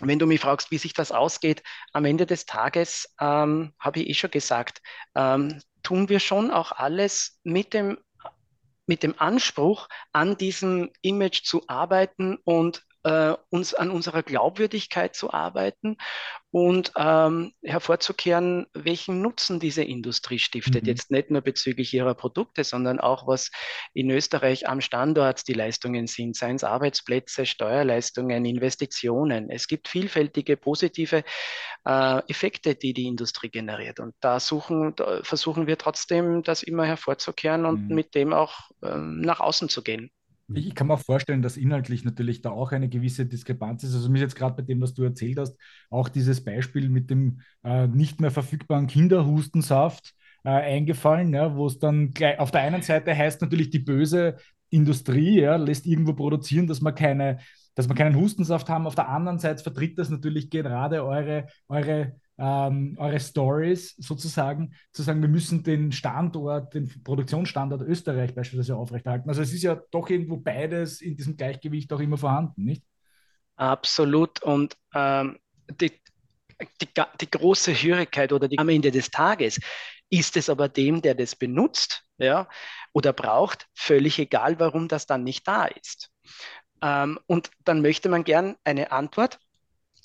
[SPEAKER 2] wenn du mich fragst, wie sich das ausgeht, am Ende des Tages, ähm, habe ich eh schon gesagt, ähm, tun wir schon auch alles mit dem, mit dem Anspruch, an diesem Image zu arbeiten und äh, uns an unserer Glaubwürdigkeit zu arbeiten und ähm, hervorzukehren, welchen Nutzen diese Industrie stiftet. Mhm. Jetzt nicht nur bezüglich ihrer Produkte, sondern auch, was in Österreich am Standort die Leistungen sind, seien es Arbeitsplätze, Steuerleistungen, Investitionen. Es gibt vielfältige positive äh, Effekte, die die Industrie generiert. Und da, suchen, da versuchen wir trotzdem, das immer hervorzukehren und mhm. mit dem auch ähm, nach außen zu gehen.
[SPEAKER 3] Ich kann mir auch vorstellen, dass inhaltlich natürlich da auch eine gewisse Diskrepanz ist. Also mir ist jetzt gerade bei dem, was du erzählt hast, auch dieses Beispiel mit dem äh, nicht mehr verfügbaren Kinderhustensaft äh, eingefallen, ja, wo es dann gleich auf der einen Seite heißt natürlich die böse Industrie ja, lässt irgendwo produzieren, dass man keine dass wir keinen Hustensaft haben. Auf der anderen Seite vertritt das natürlich gerade eure, eure ähm, eure Stories sozusagen, zu sagen, wir müssen den Standort, den Produktionsstandort Österreich beispielsweise aufrechterhalten. Also es ist ja doch irgendwo beides in diesem Gleichgewicht auch immer vorhanden, nicht?
[SPEAKER 2] Absolut. Und ähm, die, die, die, große Schwierigkeit oder die, am Ende des Tages ist es aber dem, der das benutzt ja, oder braucht, völlig egal, warum das dann nicht da ist. Ähm, und dann möchte man gern eine Antwort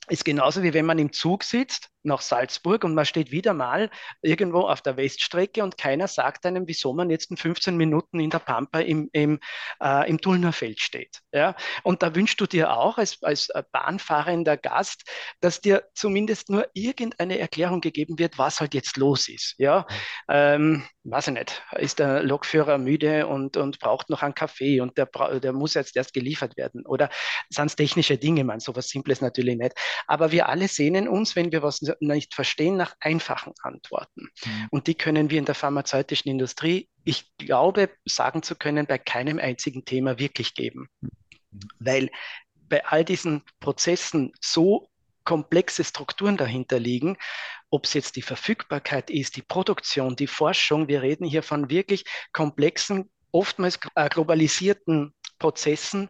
[SPEAKER 2] ist genauso wie wenn man im Zug sitzt nach Salzburg und man steht wieder mal irgendwo auf der Weststrecke und keiner sagt einem, wieso man jetzt in 15 Minuten in der Pampa im, im, äh, im Tullnerfeld steht. Ja? Und da wünschst du dir auch als, als bahnfahrender Gast, dass dir zumindest nur irgendeine Erklärung gegeben wird, was halt jetzt los ist. Ja? Ähm, weiß ich nicht, ist der Lokführer müde und, und braucht noch einen Kaffee und der, der muss jetzt erst geliefert werden. Oder sind es technische Dinge, man, sowas Simples natürlich nicht. Aber wir alle sehnen uns, wenn wir was nicht verstehen, nach einfachen Antworten. Mhm. Und die können wir in der pharmazeutischen Industrie, ich glaube, sagen zu können, bei keinem einzigen Thema wirklich geben. Mhm. Weil bei all diesen Prozessen so komplexe Strukturen dahinter liegen, ob es jetzt die Verfügbarkeit ist, die Produktion, die Forschung, wir reden hier von wirklich komplexen, oftmals äh, globalisierten Prozessen,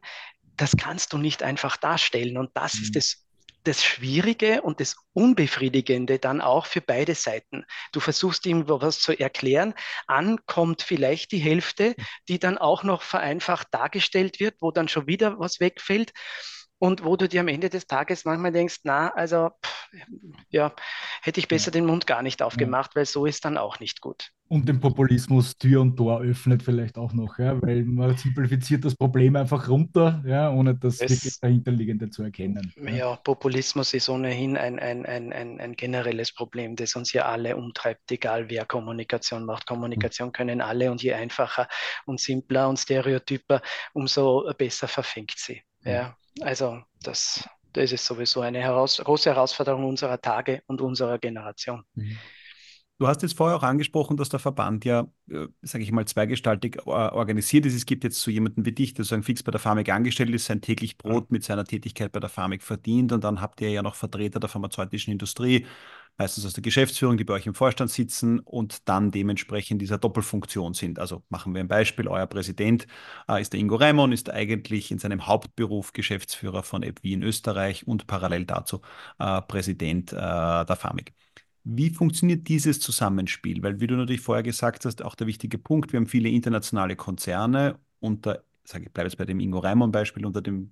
[SPEAKER 2] das kannst du nicht einfach darstellen. Und das mhm. ist es das Schwierige und das Unbefriedigende dann auch für beide Seiten. Du versuchst ihm was zu erklären, ankommt vielleicht die Hälfte, die dann auch noch vereinfacht dargestellt wird, wo dann schon wieder was wegfällt und wo du dir am Ende des Tages manchmal denkst, na, also pff, ja, hätte ich besser den Mund gar nicht aufgemacht, weil so ist dann auch nicht gut.
[SPEAKER 3] Und den Populismus Tür und Tor öffnet vielleicht auch noch, ja, weil man simplifiziert das Problem einfach runter, ja, ohne das, das wirklich dahinterliegende zu erkennen.
[SPEAKER 2] Ja. ja, Populismus ist ohnehin ein, ein, ein, ein, ein generelles Problem, das uns ja alle umtreibt, egal wer Kommunikation macht. Kommunikation mhm. können alle und je einfacher und simpler und stereotyper, umso besser verfängt sie. Ja, also das, das ist sowieso eine heraus große Herausforderung unserer Tage und unserer Generation.
[SPEAKER 1] Mhm. Du hast jetzt vorher auch angesprochen, dass der Verband ja, äh, sage ich mal, zweigestaltig äh, organisiert ist. Es gibt jetzt so jemanden wie dich, der sozusagen fix bei der Pharmik angestellt ist, sein täglich Brot mit seiner Tätigkeit bei der Pharmik verdient und dann habt ihr ja noch Vertreter der pharmazeutischen Industrie, meistens aus der Geschäftsführung, die bei euch im Vorstand sitzen und dann dementsprechend dieser Doppelfunktion sind. Also machen wir ein Beispiel, euer Präsident äh, ist der Ingo Raimon, ist eigentlich in seinem Hauptberuf Geschäftsführer von EBWI in Österreich und parallel dazu äh, Präsident äh, der Pharmik. Wie funktioniert dieses Zusammenspiel? Weil, wie du natürlich vorher gesagt hast, auch der wichtige Punkt, wir haben viele internationale Konzerne unter sage ich, bleibe jetzt bei dem Ingo Reimann-Beispiel unter dem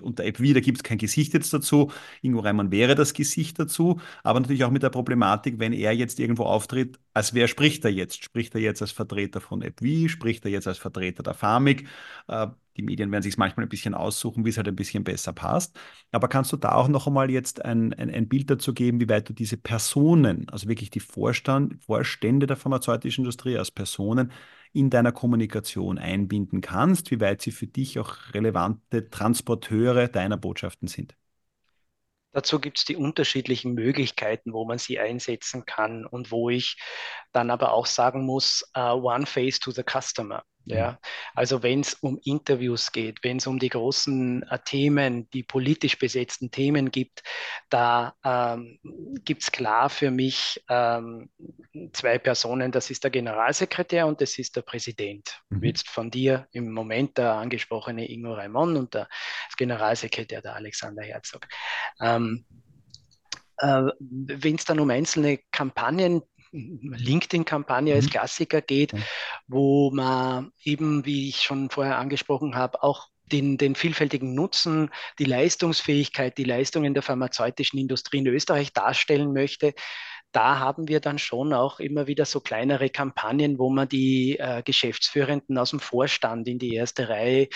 [SPEAKER 1] unter App da gibt es kein Gesicht jetzt dazu. Ingo Reimann wäre das Gesicht dazu, aber natürlich auch mit der Problematik, wenn er jetzt irgendwo auftritt, als wer spricht er jetzt? Spricht er jetzt als Vertreter von App Spricht er jetzt als Vertreter der Pharmik? Äh, die Medien werden sich manchmal ein bisschen aussuchen, wie es halt ein bisschen besser passt. Aber kannst du da auch noch einmal jetzt ein, ein, ein Bild dazu geben, wie weit du diese Personen, also wirklich die Vorstand, Vorstände der pharmazeutischen Industrie als Personen, in deiner Kommunikation einbinden kannst, wie weit sie für dich auch relevante Transporteure deiner Botschaften sind.
[SPEAKER 2] Dazu gibt es die unterschiedlichen Möglichkeiten, wo man sie einsetzen kann und wo ich dann aber auch sagen muss, uh, one face to the customer. Ja, also wenn es um Interviews geht, wenn es um die großen äh, Themen, die politisch besetzten Themen gibt, da ähm, gibt es klar für mich ähm, zwei Personen. Das ist der Generalsekretär und das ist der Präsident. Mhm. Jetzt von dir im Moment der angesprochene Ingo Raimon und der Generalsekretär der Alexander Herzog. Ähm, ähm, äh, wenn es dann um einzelne Kampagnen LinkedIn-Kampagne als mhm. Klassiker geht, wo man eben, wie ich schon vorher angesprochen habe, auch den, den, vielfältigen Nutzen, die Leistungsfähigkeit, die Leistungen der pharmazeutischen Industrie in Österreich darstellen möchte, da haben wir dann schon auch immer wieder so kleinere Kampagnen, wo man die äh, Geschäftsführenden aus dem Vorstand in die erste Reihe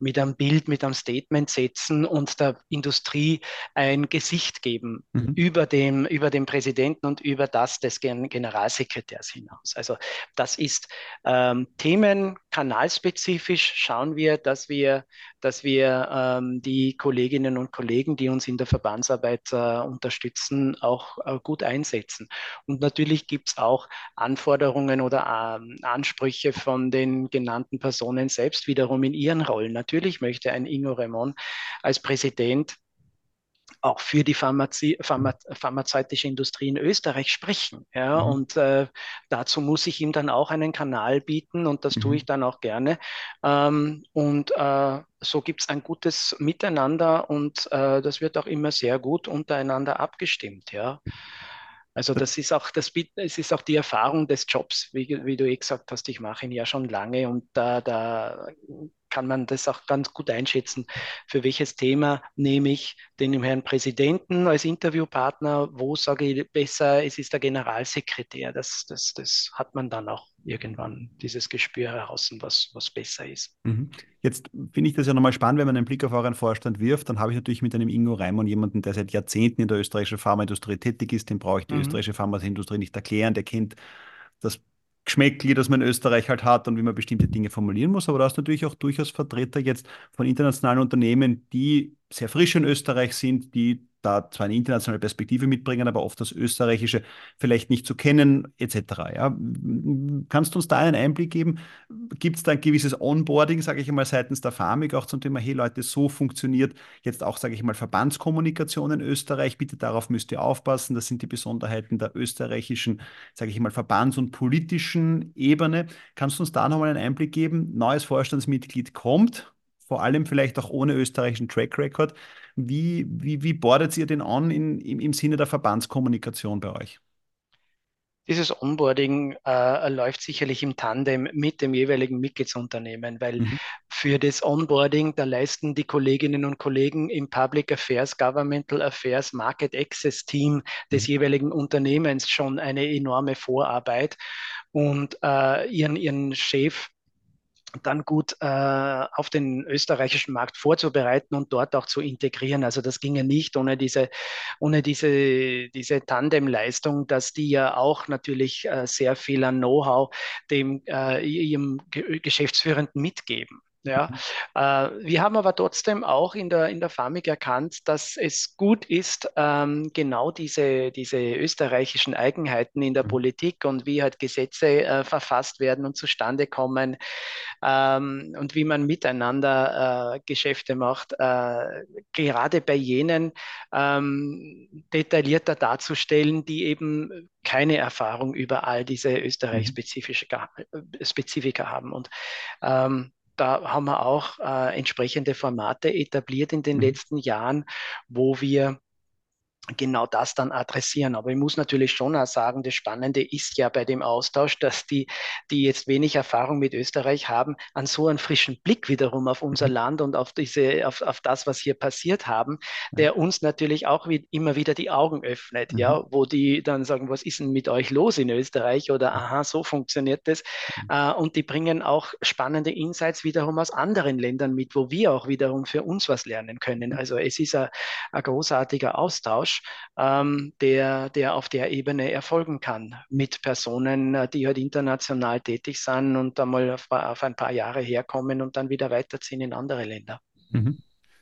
[SPEAKER 2] mit einem Bild, mit einem Statement setzen und der Industrie ein Gesicht geben mhm. über, dem, über den Präsidenten und über das des Gen Generalsekretärs hinaus. Also das ist ähm, Themen, kanalspezifisch schauen wir, dass wir, dass wir ähm, die Kolleginnen und Kollegen, die uns in der Verbandsarbeit äh, unterstützen, auch äh, gut einsetzen. Und natürlich gibt es auch Anforderungen oder ähm, Ansprüche von den genannten Personen selbst wiederum in ihren Rollen. Natürlich möchte ein Ingo Raymond als Präsident auch für die Pharmazie, Pharma, pharmazeutische Industrie in Österreich sprechen. Ja? Mhm. Und äh, dazu muss ich ihm dann auch einen Kanal bieten und das mhm. tue ich dann auch gerne. Ähm, und äh, so gibt es ein gutes Miteinander und äh, das wird auch immer sehr gut untereinander abgestimmt. Ja? Also das ist auch das, es ist auch die Erfahrung des Jobs, wie, wie du eh gesagt hast, ich mache ihn ja schon lange und da, da kann man das auch ganz gut einschätzen, für welches Thema nehme ich den Herrn Präsidenten als Interviewpartner, wo sage ich besser, es ist der Generalsekretär. Das, das, das hat man dann auch irgendwann, dieses Gespür heraus, was, was besser ist.
[SPEAKER 1] Mhm. Jetzt finde ich das ja nochmal spannend, wenn man einen Blick auf euren Vorstand wirft, dann habe ich natürlich mit einem Ingo Reimann jemanden, der seit Jahrzehnten in der österreichischen Pharmaindustrie tätig ist, den brauche ich die mhm. österreichische Pharmaindustrie nicht erklären, der kennt das Geschmäckli, das man in Österreich halt hat und wie man bestimmte Dinge formulieren muss. Aber da ist natürlich auch durchaus Vertreter jetzt von internationalen Unternehmen, die sehr frisch in Österreich sind, die da zwar eine internationale Perspektive mitbringen, aber oft das Österreichische vielleicht nicht zu kennen, etc. Ja. Kannst du uns da einen Einblick geben? Gibt es da ein gewisses Onboarding, sage ich einmal, seitens der Pharmik auch zum Thema, hey Leute, so funktioniert jetzt auch, sage ich mal, Verbandskommunikation in Österreich. Bitte darauf müsst ihr aufpassen. Das sind die Besonderheiten der österreichischen, sage ich mal, Verbands- und politischen Ebene. Kannst du uns da nochmal einen Einblick geben? Neues Vorstandsmitglied kommt, vor allem vielleicht auch ohne österreichischen Track Record. Wie, wie, wie bordet ihr den an in, im, im Sinne der Verbandskommunikation bei euch?
[SPEAKER 2] Dieses Onboarding äh, läuft sicherlich im Tandem mit dem jeweiligen Mitgliedsunternehmen, weil mhm. für das Onboarding, da leisten die Kolleginnen und Kollegen im Public Affairs, Governmental Affairs, Market Access Team des mhm. jeweiligen Unternehmens schon eine enorme Vorarbeit und äh, ihren, ihren Chef dann gut äh, auf den österreichischen Markt vorzubereiten und dort auch zu integrieren. Also das ginge nicht ohne diese, ohne diese, diese Tandemleistung, dass die ja auch natürlich äh, sehr viel an Know-how dem äh, ihrem Geschäftsführenden mitgeben. Ja, äh, wir haben aber trotzdem auch in der, in der Pharmik erkannt, dass es gut ist, ähm, genau diese, diese österreichischen Eigenheiten in der mhm. Politik und wie halt Gesetze äh, verfasst werden und zustande kommen ähm, und wie man miteinander äh, Geschäfte macht, äh, gerade bei jenen ähm, detaillierter darzustellen, die eben keine Erfahrung über all diese mhm. Österreich-Spezifika äh, haben. Und ähm, da haben wir auch äh, entsprechende Formate etabliert in den mhm. letzten Jahren, wo wir genau das dann adressieren. Aber ich muss natürlich schon auch sagen, das Spannende ist ja bei dem Austausch, dass die, die jetzt wenig Erfahrung mit Österreich haben, an so einen frischen Blick wiederum auf unser mhm. Land und auf diese, auf, auf das, was hier passiert haben, der uns natürlich auch wie, immer wieder die Augen öffnet, mhm. ja, wo die dann sagen, was ist denn mit euch los in Österreich oder aha, so funktioniert das. Mhm. Äh, und die bringen auch spannende Insights wiederum aus anderen Ländern mit, wo wir auch wiederum für uns was lernen können. Mhm. Also es ist ein, ein großartiger Austausch. Ähm, der, der auf der Ebene erfolgen kann mit Personen, äh, die halt international tätig sind und einmal auf, auf ein paar Jahre herkommen und dann wieder weiterziehen in andere Länder.
[SPEAKER 3] Mhm.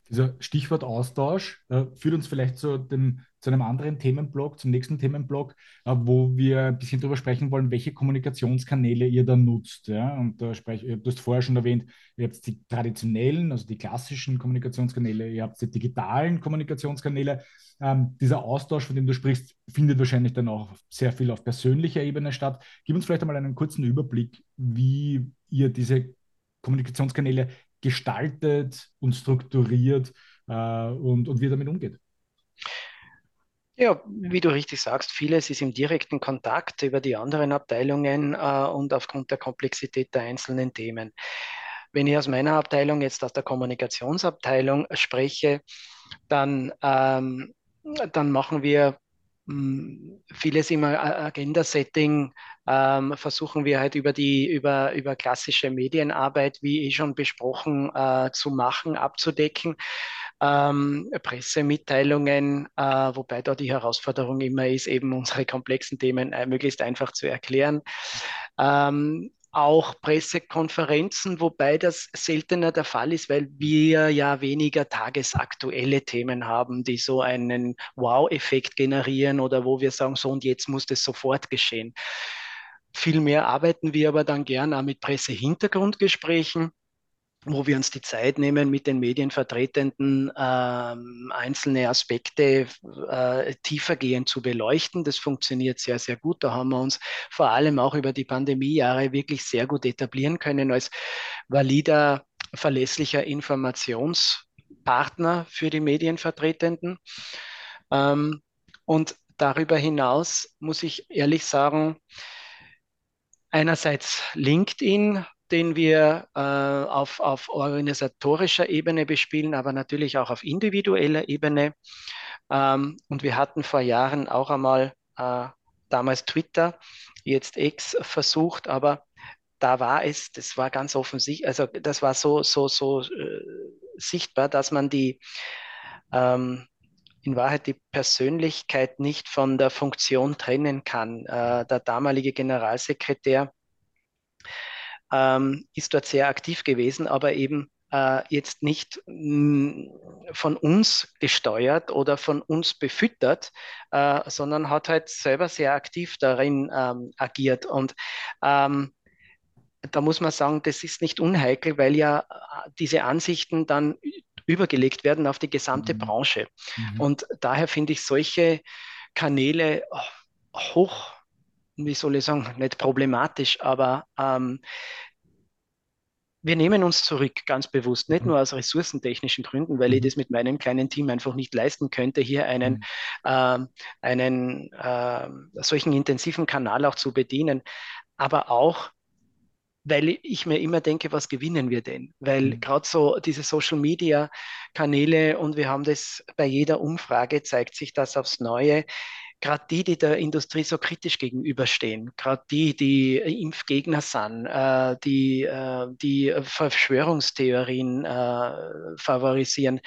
[SPEAKER 3] Dieser Stichwort Austausch äh, führt uns vielleicht zu, dem, zu einem anderen Themenblock, zum nächsten Themenblock, äh, wo wir ein bisschen darüber sprechen wollen, welche Kommunikationskanäle ihr da nutzt. Ja? Und da sprech, du hast vorher schon erwähnt, ihr habt die traditionellen, also die klassischen Kommunikationskanäle, ihr habt die digitalen Kommunikationskanäle. Ähm, dieser Austausch, von dem du sprichst, findet wahrscheinlich dann auch sehr viel auf persönlicher Ebene statt. Gib uns vielleicht einmal einen kurzen Überblick, wie ihr diese Kommunikationskanäle gestaltet und strukturiert äh, und, und wie ihr damit umgeht.
[SPEAKER 2] Ja, wie du richtig sagst, vieles ist im direkten Kontakt über die anderen Abteilungen äh, und aufgrund der Komplexität der einzelnen Themen. Wenn ich aus meiner Abteilung, jetzt aus der Kommunikationsabteilung spreche, dann, ähm, dann machen wir vieles im Agenda-Setting ähm, versuchen wir halt über die über, über klassische Medienarbeit, wie eh schon besprochen, äh, zu machen, abzudecken. Ähm, Pressemitteilungen, äh, wobei da die Herausforderung immer ist, eben unsere komplexen Themen äh, möglichst einfach zu erklären. Ähm, auch Pressekonferenzen, wobei das seltener der Fall ist, weil wir ja weniger tagesaktuelle Themen haben, die so einen Wow-Effekt generieren oder wo wir sagen, so und jetzt muss das sofort geschehen. Vielmehr arbeiten wir aber dann gern auch mit Pressehintergrundgesprächen wo wir uns die Zeit nehmen, mit den Medienvertretenden ähm, einzelne Aspekte äh, tiefergehend zu beleuchten. Das funktioniert sehr, sehr gut. Da haben wir uns vor allem auch über die Pandemiejahre wirklich sehr gut etablieren können als valider, verlässlicher Informationspartner für die Medienvertretenden. Ähm, und darüber hinaus muss ich ehrlich sagen, einerseits LinkedIn, den wir äh, auf, auf organisatorischer Ebene bespielen, aber natürlich auch auf individueller Ebene. Ähm, und wir hatten vor Jahren auch einmal äh, damals Twitter, jetzt X versucht, aber da war es, das war ganz offensichtlich, also das war so, so, so äh, sichtbar, dass man die ähm, in Wahrheit die Persönlichkeit nicht von der Funktion trennen kann. Äh, der damalige Generalsekretär ähm, ist dort sehr aktiv gewesen, aber eben äh, jetzt nicht mm, von uns gesteuert oder von uns befüttert, äh, sondern hat halt selber sehr aktiv darin ähm, agiert. Und ähm, da muss man sagen, das ist nicht unheikel, weil ja äh, diese Ansichten dann übergelegt werden auf die gesamte mhm. Branche. Mhm. Und daher finde ich solche Kanäle hoch wie soll ich sagen, nicht problematisch, aber ähm, wir nehmen uns zurück, ganz bewusst, nicht mhm. nur aus ressourcentechnischen Gründen, weil ich mhm. das mit meinem kleinen Team einfach nicht leisten könnte, hier einen, äh, einen äh, solchen intensiven Kanal auch zu bedienen, aber auch, weil ich mir immer denke, was gewinnen wir denn? Weil mhm. gerade so diese Social Media Kanäle und wir haben das bei jeder Umfrage zeigt sich das aufs Neue gerade die, die der Industrie so kritisch gegenüberstehen, gerade die, die Impfgegner sind, äh, die, äh, die Verschwörungstheorien äh, favorisieren,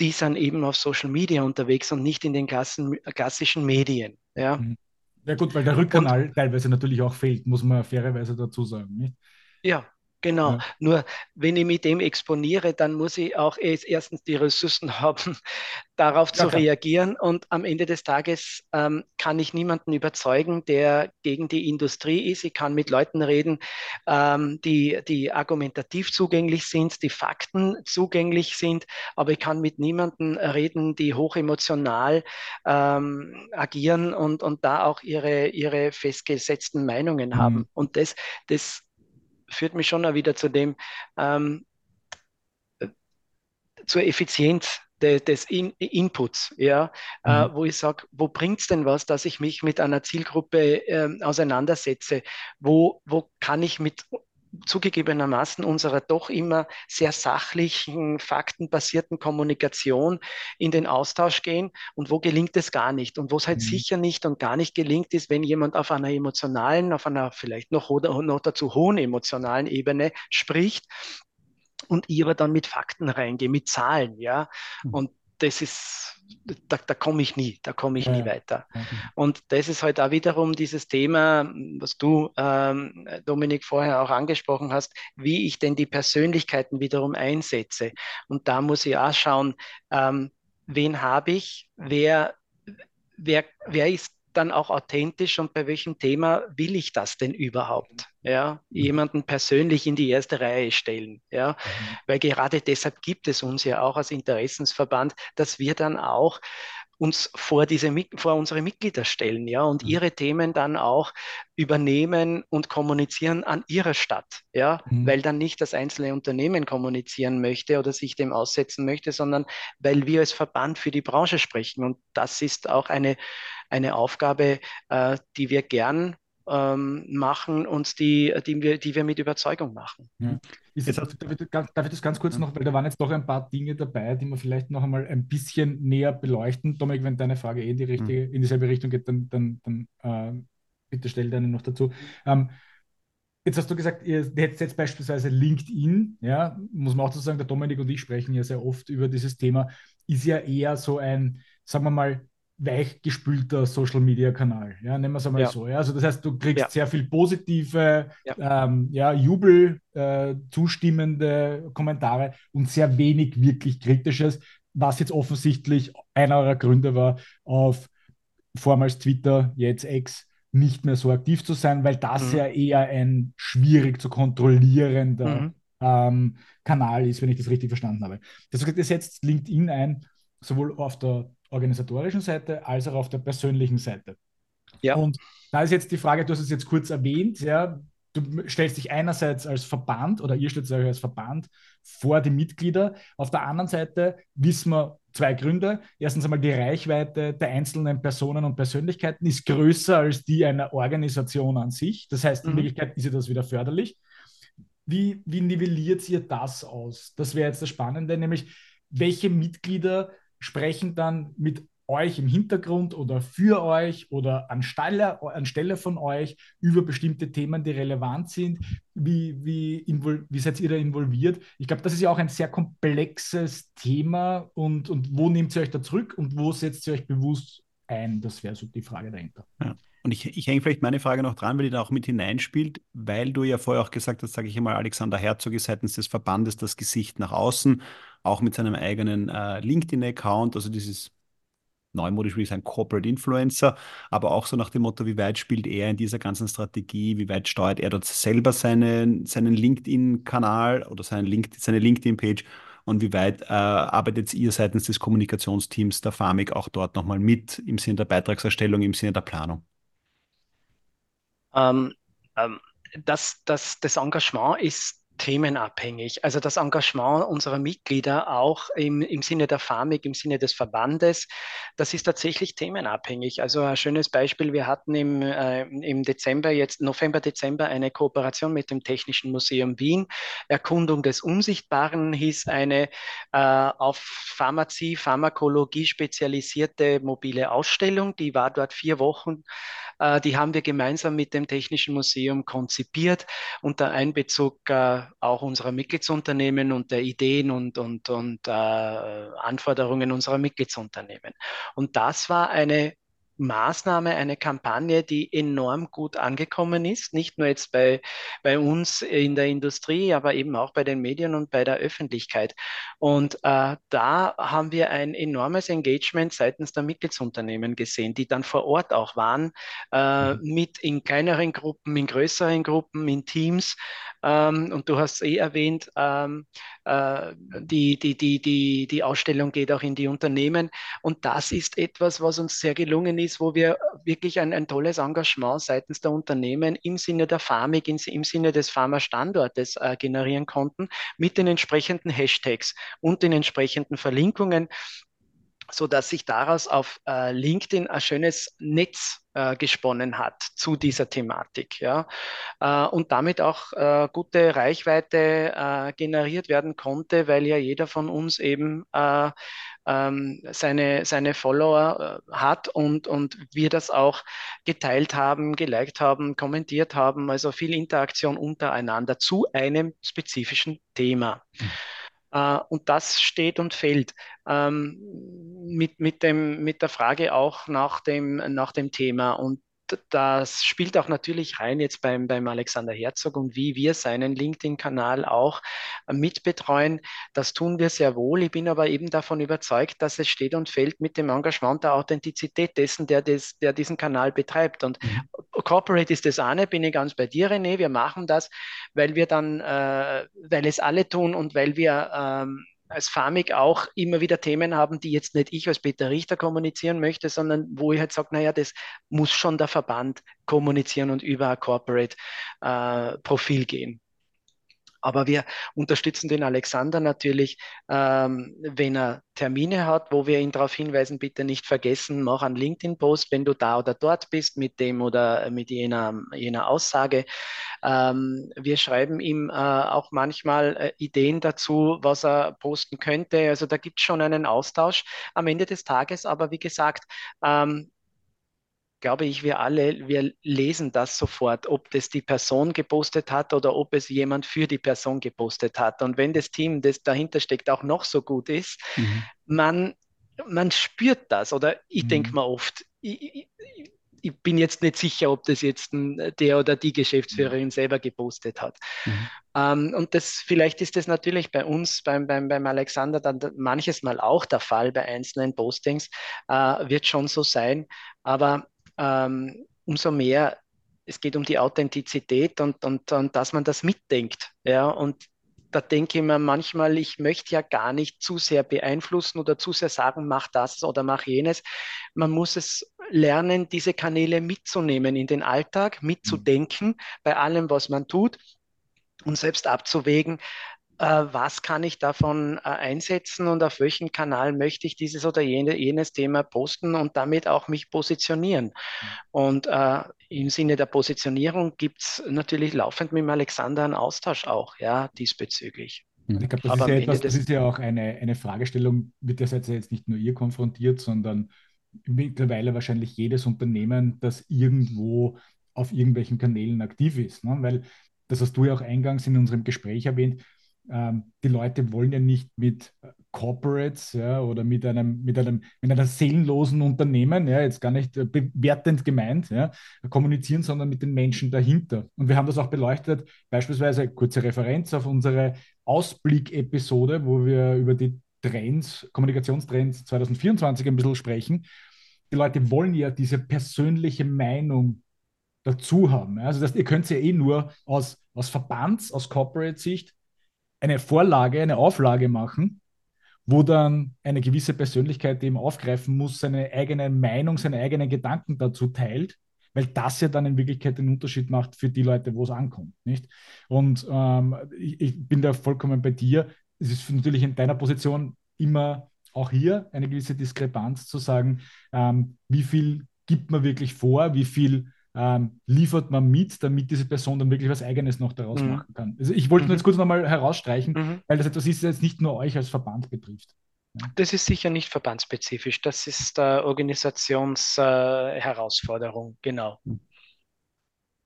[SPEAKER 2] die sind eben auf Social Media unterwegs und nicht in den klassen, klassischen Medien. Ja.
[SPEAKER 3] Mhm. ja gut, weil der Rückkanal und, teilweise natürlich auch fehlt, muss man fairerweise dazu sagen. Nicht?
[SPEAKER 2] Ja, Genau. Ja. Nur wenn ich mit dem exponiere, dann muss ich auch erstens die Ressourcen haben, darauf ja, zu klar. reagieren. Und am Ende des Tages ähm, kann ich niemanden überzeugen, der gegen die Industrie ist. Ich kann mit Leuten reden, ähm, die, die argumentativ zugänglich sind, die Fakten zugänglich sind, aber ich kann mit niemanden reden, die hochemotional ähm, agieren und, und da auch ihre, ihre festgesetzten Meinungen mhm. haben. Und das, das führt mich schon auch wieder zu dem, ähm, zur Effizienz des, des In Inputs, ja, äh, mhm. äh, wo ich sage, wo bringt es denn was, dass ich mich mit einer Zielgruppe äh, auseinandersetze? Wo, wo kann ich mit zugegebenermaßen unserer doch immer sehr sachlichen, faktenbasierten Kommunikation in den Austausch gehen und wo gelingt es gar nicht und wo es halt mhm. sicher nicht und gar nicht gelingt ist, wenn jemand auf einer emotionalen, auf einer vielleicht noch oder noch dazu hohen emotionalen Ebene spricht und ich aber dann mit Fakten reingehe, mit Zahlen, ja. Mhm. Und das ist, da, da komme ich nie, da komme ich ja, nie weiter. Okay. Und das ist halt auch wiederum dieses Thema, was du, ähm, Dominik, vorher auch angesprochen hast, wie ich denn die Persönlichkeiten wiederum einsetze. Und da muss ich auch schauen, ähm, wen habe ich, wer, wer, wer ist dann auch authentisch und bei welchem Thema will ich das denn überhaupt? Ja, mhm. jemanden persönlich in die erste Reihe stellen. Ja, mhm. weil gerade deshalb gibt es uns ja auch als Interessensverband, dass wir dann auch uns vor, diese, vor unsere Mitglieder stellen, ja, und mhm. ihre Themen dann auch übernehmen und kommunizieren an ihrer Stadt, ja, mhm. weil dann nicht das einzelne Unternehmen kommunizieren möchte oder sich dem aussetzen möchte, sondern weil wir als Verband für die Branche sprechen. Und das ist auch eine, eine Aufgabe, äh, die wir gern ähm, machen und die, die, wir, die wir mit Überzeugung machen.
[SPEAKER 3] Ist, jetzt, darf, ich, darf ich das ganz kurz noch, weil da waren jetzt doch ein paar Dinge dabei, die wir vielleicht noch einmal ein bisschen näher beleuchten. Dominik, wenn deine Frage eh in, die richtige, mhm. in dieselbe Richtung geht, dann, dann, dann äh, bitte stell deine noch dazu. Ähm, Jetzt hast du gesagt, ihr hättet jetzt beispielsweise LinkedIn, ja, muss man auch dazu sagen, der Dominik und ich sprechen ja sehr oft über dieses Thema, ist ja eher so ein, sagen wir mal, weichgespülter Social Media Kanal. Ja, nehmen wir es einmal ja. so. Ja? Also das heißt, du kriegst ja. sehr viel positive, ja, ähm, ja Jubel, äh, zustimmende Kommentare und sehr wenig wirklich kritisches, was jetzt offensichtlich einer eurer Gründe war, auf vormals Twitter, jetzt X, nicht mehr so aktiv zu sein, weil das mhm. ja eher ein schwierig zu kontrollierender mhm. ähm, Kanal ist, wenn ich das richtig verstanden habe. Das setzt LinkedIn ein, sowohl auf der organisatorischen Seite als auch auf der persönlichen Seite. Ja. Und da ist jetzt die Frage, du hast es jetzt kurz erwähnt, ja, du stellst dich einerseits als Verband oder ihr stellt euch als Verband vor die Mitglieder. Auf der anderen Seite wissen wir zwei Gründe. Erstens einmal die Reichweite der einzelnen Personen und Persönlichkeiten ist größer als die einer Organisation an sich. Das heißt, in mhm. Wirklichkeit ist das wieder förderlich. Wie, wie nivelliert ihr das aus? Das wäre jetzt das Spannende, nämlich welche Mitglieder sprechen dann mit euch im Hintergrund oder für euch oder anstelle, anstelle von euch über bestimmte Themen, die relevant sind? Wie, wie, wie seid ihr da involviert? Ich glaube, das ist ja auch ein sehr komplexes Thema und, und wo nehmt ihr euch da zurück und wo setzt ihr euch bewusst ein? Das wäre so die Frage dahinter.
[SPEAKER 1] Ja. Und ich, ich hänge vielleicht meine Frage noch dran, weil die da auch mit hineinspielt, weil du ja vorher auch gesagt hast, sage ich einmal, Alexander Herzog ist seitens des Verbandes das Gesicht nach außen, auch mit seinem eigenen äh, LinkedIn-Account, also dieses neumodisch wie sagen, Corporate Influencer, aber auch so nach dem Motto, wie weit spielt er in dieser ganzen Strategie, wie weit steuert er dort selber seinen, seinen LinkedIn-Kanal oder seinen Link, seine LinkedIn-Page und wie weit äh, arbeitet ihr seitens des Kommunikationsteams der FAMIG auch dort nochmal mit im Sinne der Beitragserstellung, im Sinne der Planung?
[SPEAKER 2] Ähm, ähm, das, das, das Engagement ist themenabhängig. Also das Engagement unserer Mitglieder auch im, im Sinne der FAMIG, im Sinne des Verbandes, das ist tatsächlich themenabhängig. Also ein schönes Beispiel, wir hatten im, äh, im Dezember, jetzt November, Dezember eine Kooperation mit dem Technischen Museum Wien. Erkundung des Unsichtbaren hieß eine äh, auf Pharmazie, Pharmakologie spezialisierte mobile Ausstellung. Die war dort vier Wochen die haben wir gemeinsam mit dem Technischen Museum konzipiert unter Einbezug äh, auch unserer Mitgliedsunternehmen und der Ideen und, und, und äh, Anforderungen unserer Mitgliedsunternehmen. Und das war eine Maßnahme, eine Kampagne, die enorm gut angekommen ist, nicht nur jetzt bei, bei uns in der Industrie, aber eben auch bei den Medien und bei der Öffentlichkeit. Und äh, da haben wir ein enormes Engagement seitens der Mitgliedsunternehmen gesehen, die dann vor Ort auch waren, äh, mhm. mit in kleineren Gruppen, in größeren Gruppen, in Teams. Ähm, und du hast eh erwähnt, ähm, äh, die, die, die, die, die Ausstellung geht auch in die Unternehmen. Und das ist etwas, was uns sehr gelungen ist, wo wir wirklich ein, ein tolles Engagement seitens der Unternehmen im Sinne der Pharmik, im, im Sinne des Pharma-Standortes äh, generieren konnten, mit den entsprechenden Hashtags und den entsprechenden Verlinkungen so dass sich daraus auf äh, LinkedIn ein schönes Netz äh, gesponnen hat zu dieser Thematik, ja, äh, und damit auch äh, gute Reichweite äh, generiert werden konnte, weil ja jeder von uns eben äh, ähm, seine, seine Follower hat und, und wir das auch geteilt haben, geliked haben, kommentiert haben, also viel Interaktion untereinander zu einem spezifischen Thema. Mhm. Äh, und das steht und fällt ähm, mit, mit, dem, mit der Frage auch nach dem, nach dem Thema. Und das spielt auch natürlich rein jetzt beim, beim Alexander Herzog und wie wir seinen LinkedIn-Kanal auch mitbetreuen. Das tun wir sehr wohl. Ich bin aber eben davon überzeugt, dass es steht und fällt mit dem Engagement der Authentizität dessen, der, des, der diesen Kanal betreibt. Und mhm. Corporate ist das eine, bin ich ganz bei dir, René. Wir machen das, weil wir dann, äh, weil es alle tun und weil wir ähm, als Farmig auch immer wieder Themen haben, die jetzt nicht ich als Peter Richter kommunizieren möchte, sondern wo ich halt sage, naja, das muss schon der Verband kommunizieren und über ein Corporate-Profil äh, gehen. Aber wir unterstützen den Alexander natürlich, ähm, wenn er Termine hat, wo wir ihn darauf hinweisen, bitte nicht vergessen, mach einen LinkedIn-Post, wenn du da oder dort bist mit dem oder mit jener, jener Aussage. Ähm, wir schreiben ihm äh, auch manchmal äh, Ideen dazu, was er posten könnte. Also da gibt es schon einen Austausch am Ende des Tages. Aber wie gesagt, ähm, glaube ich, wir alle, wir lesen das sofort, ob das die Person gepostet hat oder ob es jemand für die Person gepostet hat. Und wenn das Team, das dahinter steckt, auch noch so gut ist, mhm. man, man spürt das. Oder ich mhm. denke mal oft, ich, ich, ich, bin jetzt nicht sicher, ob das jetzt der oder die Geschäftsführerin mhm. selber gepostet hat. Mhm. Ähm, und das, vielleicht ist das natürlich bei uns, beim, beim, beim Alexander, dann manches Mal auch der Fall bei einzelnen Postings, äh, wird schon so sein. Aber ähm, umso mehr es geht um die Authentizität und, und, und dass man das mitdenkt. Ja, und da denke ich mir manchmal, ich möchte ja gar nicht zu sehr beeinflussen oder zu sehr sagen, mach das oder mach jenes. Man muss es lernen, diese Kanäle mitzunehmen in den Alltag, mitzudenken mhm. bei allem, was man tut und selbst abzuwägen, was kann ich davon äh, einsetzen und auf welchem Kanal möchte ich dieses oder jene, jenes Thema posten und damit auch mich positionieren. Mhm. Und äh, im Sinne der Positionierung gibt es natürlich laufend mit dem Alexander einen Austausch auch, ja, diesbezüglich.
[SPEAKER 3] Mhm. Ich glaube, das, ist ja, etwas, das ist ja auch eine, eine Fragestellung, mit der seid ihr jetzt nicht nur ihr konfrontiert, sondern mittlerweile wahrscheinlich jedes Unternehmen, das irgendwo auf irgendwelchen Kanälen aktiv ist. Ne? Weil, das hast du ja auch eingangs in unserem Gespräch erwähnt, ähm, die Leute wollen ja nicht mit Corporates ja, oder mit einem, mit, einem, mit einem seelenlosen Unternehmen, ja, jetzt gar nicht äh, bewertend gemeint, ja, kommunizieren, sondern mit den Menschen dahinter. Und wir haben das auch beleuchtet, beispielsweise kurze Referenz auf unsere Ausblick-Episode, wo wir über die Trends, Kommunikationstrends 2024 ein bisschen sprechen. Die Leute wollen ja diese persönliche Meinung dazu haben. Also das, ihr könnt es ja eh nur aus, aus Verbands-, aus Corporate-Sicht eine Vorlage, eine Auflage machen, wo dann eine gewisse Persönlichkeit eben aufgreifen muss, seine eigene Meinung, seine eigenen Gedanken dazu teilt, weil das ja dann in Wirklichkeit den Unterschied macht für die Leute, wo es ankommt. Nicht? Und ähm, ich, ich, bin da vollkommen bei dir. Es ist natürlich in deiner Position immer auch hier eine gewisse Diskrepanz zu sagen, ähm, wie viel gibt man wirklich vor, wie viel ähm, liefert man mit, damit diese Person dann wirklich was Eigenes noch daraus mhm. machen kann. Also ich wollte mhm. jetzt kurz nochmal herausstreichen, mhm. weil das etwas ist, das jetzt nicht nur euch als Verband betrifft.
[SPEAKER 2] Das ist sicher nicht verbandsspezifisch, das ist äh, Organisationsherausforderung, äh, genau.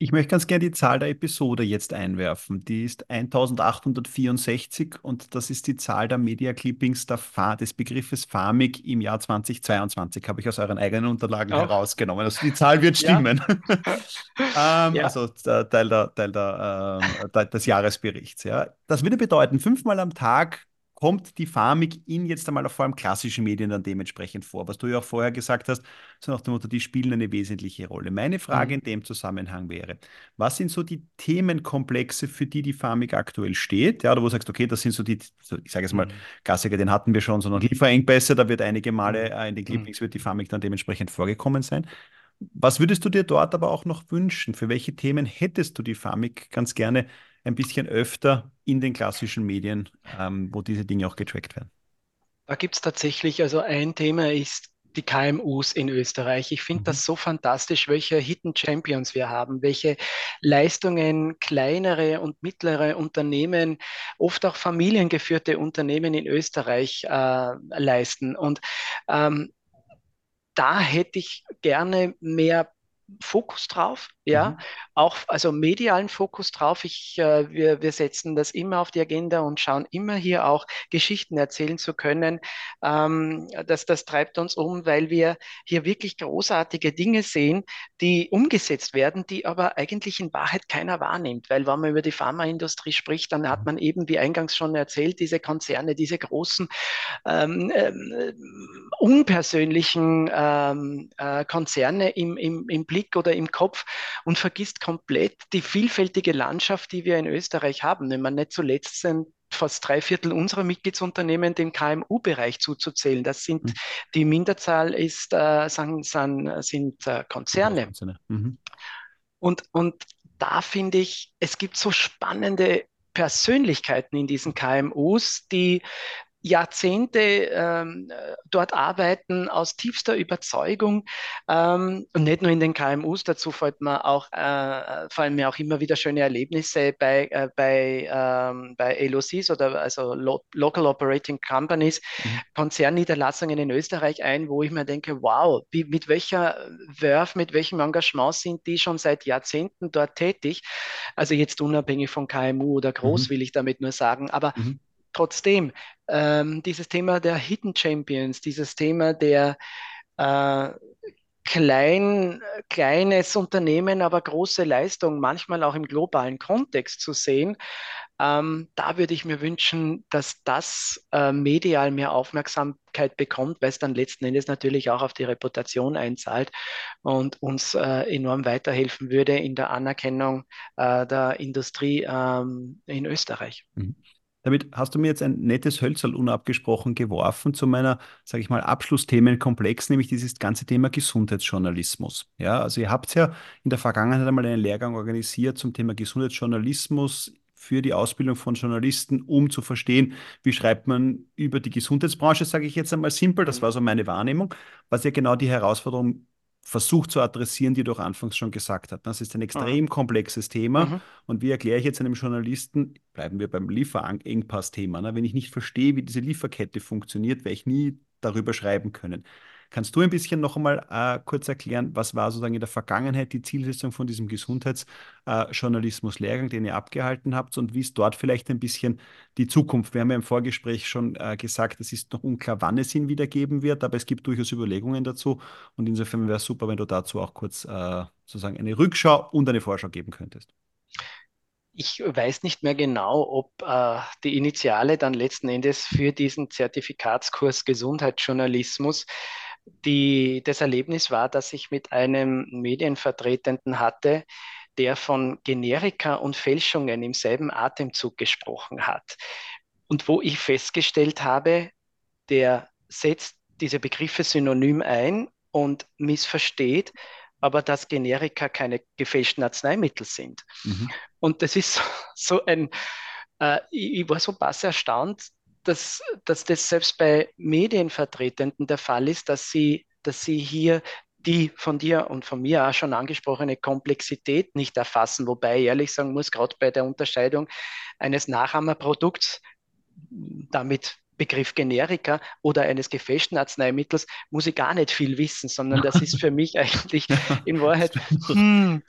[SPEAKER 1] Ich möchte ganz gerne die Zahl der Episode jetzt einwerfen. Die ist 1864 und das ist die Zahl der Media Clippings der des Begriffes Farmig im Jahr 2022. Habe ich aus euren eigenen Unterlagen Auch. herausgenommen. Also die Zahl wird stimmen. Ähm, ja. Also Teil, der, Teil der, äh, des Jahresberichts. Ja. Das würde bedeuten, fünfmal am Tag kommt die Farmik in jetzt einmal vor allem klassischen Medien dann dementsprechend vor. Was du ja auch vorher gesagt hast, so nach dem Motto, die spielen eine wesentliche Rolle. Meine Frage mhm. in dem Zusammenhang wäre, was sind so die Themenkomplexe, für die die Farmik aktuell steht? Ja, oder wo du sagst, okay, das sind so die, ich sage jetzt mal, mhm. Klassiker, den hatten wir schon, sondern Lieferengpässe, da wird einige Male mhm. äh, in den. Clippings wird die Farmik dann dementsprechend vorgekommen sein. Was würdest du dir dort aber auch noch wünschen? Für welche Themen hättest du die Farmik ganz gerne ein bisschen öfter in den klassischen Medien, ähm, wo diese Dinge auch getrackt werden?
[SPEAKER 2] Da gibt es tatsächlich, also ein Thema ist die KMUs in Österreich. Ich finde mhm. das so fantastisch, welche Hidden Champions wir haben, welche Leistungen kleinere und mittlere Unternehmen, oft auch familiengeführte Unternehmen in Österreich äh, leisten. Und ähm, da hätte ich gerne mehr Fokus drauf, ja, mhm. auch also medialen Fokus drauf. Ich, äh, wir, wir setzen das immer auf die Agenda und schauen immer hier auch Geschichten erzählen zu können. Ähm, das, das treibt uns um, weil wir hier wirklich großartige Dinge sehen, die umgesetzt werden, die aber eigentlich in Wahrheit keiner wahrnimmt. Weil wenn man über die Pharmaindustrie spricht, dann hat man eben, wie eingangs schon erzählt, diese Konzerne, diese großen ähm, äh, unpersönlichen ähm, äh, Konzerne im, im, im Blick Blick oder im Kopf und vergisst komplett die vielfältige Landschaft, die wir in Österreich haben. Wenn man nicht zuletzt sind fast drei Viertel unserer Mitgliedsunternehmen dem KMU-Bereich zuzuzählen. Das sind, mhm. die Minderzahl ist, äh, sind, sind, sind äh, Konzerne. Konzerne. Mhm. Und, und da finde ich, es gibt so spannende Persönlichkeiten in diesen KMUs, die Jahrzehnte ähm, dort arbeiten aus tiefster Überzeugung ähm, und nicht nur in den KMUs. Dazu fällt mir auch, äh, fallen mir auch immer wieder schöne Erlebnisse bei, äh, bei, ähm, bei LOCs oder also Lo Local Operating Companies, mhm. Konzernniederlassungen in Österreich ein, wo ich mir denke, wow, wie, mit welcher Werf, mit welchem Engagement sind die schon seit Jahrzehnten dort tätig? Also jetzt unabhängig von KMU oder groß, mhm. will ich damit nur sagen, aber mhm trotzdem, ähm, dieses Thema der Hidden Champions, dieses Thema der äh, klein, kleines Unternehmen, aber große Leistung, manchmal auch im globalen Kontext zu sehen, ähm, da würde ich mir wünschen, dass das äh, medial mehr Aufmerksamkeit bekommt, weil es dann letzten Endes natürlich auch auf die Reputation einzahlt und uns äh, enorm weiterhelfen würde in der Anerkennung äh, der Industrie ähm, in Österreich.
[SPEAKER 1] Mhm. Damit hast du mir jetzt ein nettes Hölzerl unabgesprochen geworfen zu meiner, sage ich mal, Abschlussthemenkomplex, nämlich dieses ganze Thema Gesundheitsjournalismus. Ja, also ihr habt ja in der Vergangenheit einmal einen Lehrgang organisiert zum Thema Gesundheitsjournalismus für die Ausbildung von Journalisten, um zu verstehen, wie schreibt man über die Gesundheitsbranche, sage ich jetzt einmal simpel. Das war so meine Wahrnehmung, was ja genau die Herausforderung versucht zu adressieren, die du auch anfangs schon gesagt hast. Das ist ein extrem ah. komplexes Thema. Mhm. Und wie erkläre ich jetzt einem Journalisten, bleiben wir beim Lieferengpass-Thema, ne? wenn ich nicht verstehe, wie diese Lieferkette funktioniert, werde ich nie darüber schreiben können. Kannst du ein bisschen noch einmal äh, kurz erklären, was war sozusagen in der Vergangenheit die Zielsetzung von diesem Gesundheitsjournalismus-Lehrgang, äh, den ihr abgehalten habt und wie ist dort vielleicht ein bisschen die Zukunft? Wir haben ja im Vorgespräch schon äh, gesagt, es ist noch unklar, wann es ihn wieder geben wird, aber es gibt durchaus Überlegungen dazu und insofern wäre es super, wenn du dazu auch kurz äh, sozusagen eine Rückschau und eine Vorschau geben könntest.
[SPEAKER 2] Ich weiß nicht mehr genau, ob äh, die Initiale dann letzten Endes für diesen Zertifikatskurs Gesundheitsjournalismus die, das Erlebnis war, dass ich mit einem Medienvertretenden hatte, der von Generika und Fälschungen im selben Atemzug gesprochen hat. Und wo ich festgestellt habe, der setzt diese Begriffe synonym ein und missversteht, aber dass Generika keine gefälschten Arzneimittel sind. Mhm. Und das ist so ein, äh, ich war so pass erstaunt, dass, dass das selbst bei Medienvertretenden der Fall ist, dass sie, dass sie hier die von dir und von mir auch schon angesprochene Komplexität nicht erfassen, wobei ich ehrlich sagen muss, gerade bei der Unterscheidung eines Nachahmerprodukts, damit Begriff Generika oder eines gefälschten Arzneimittels muss ich gar nicht viel wissen, sondern das ist für mich eigentlich in Wahrheit hm,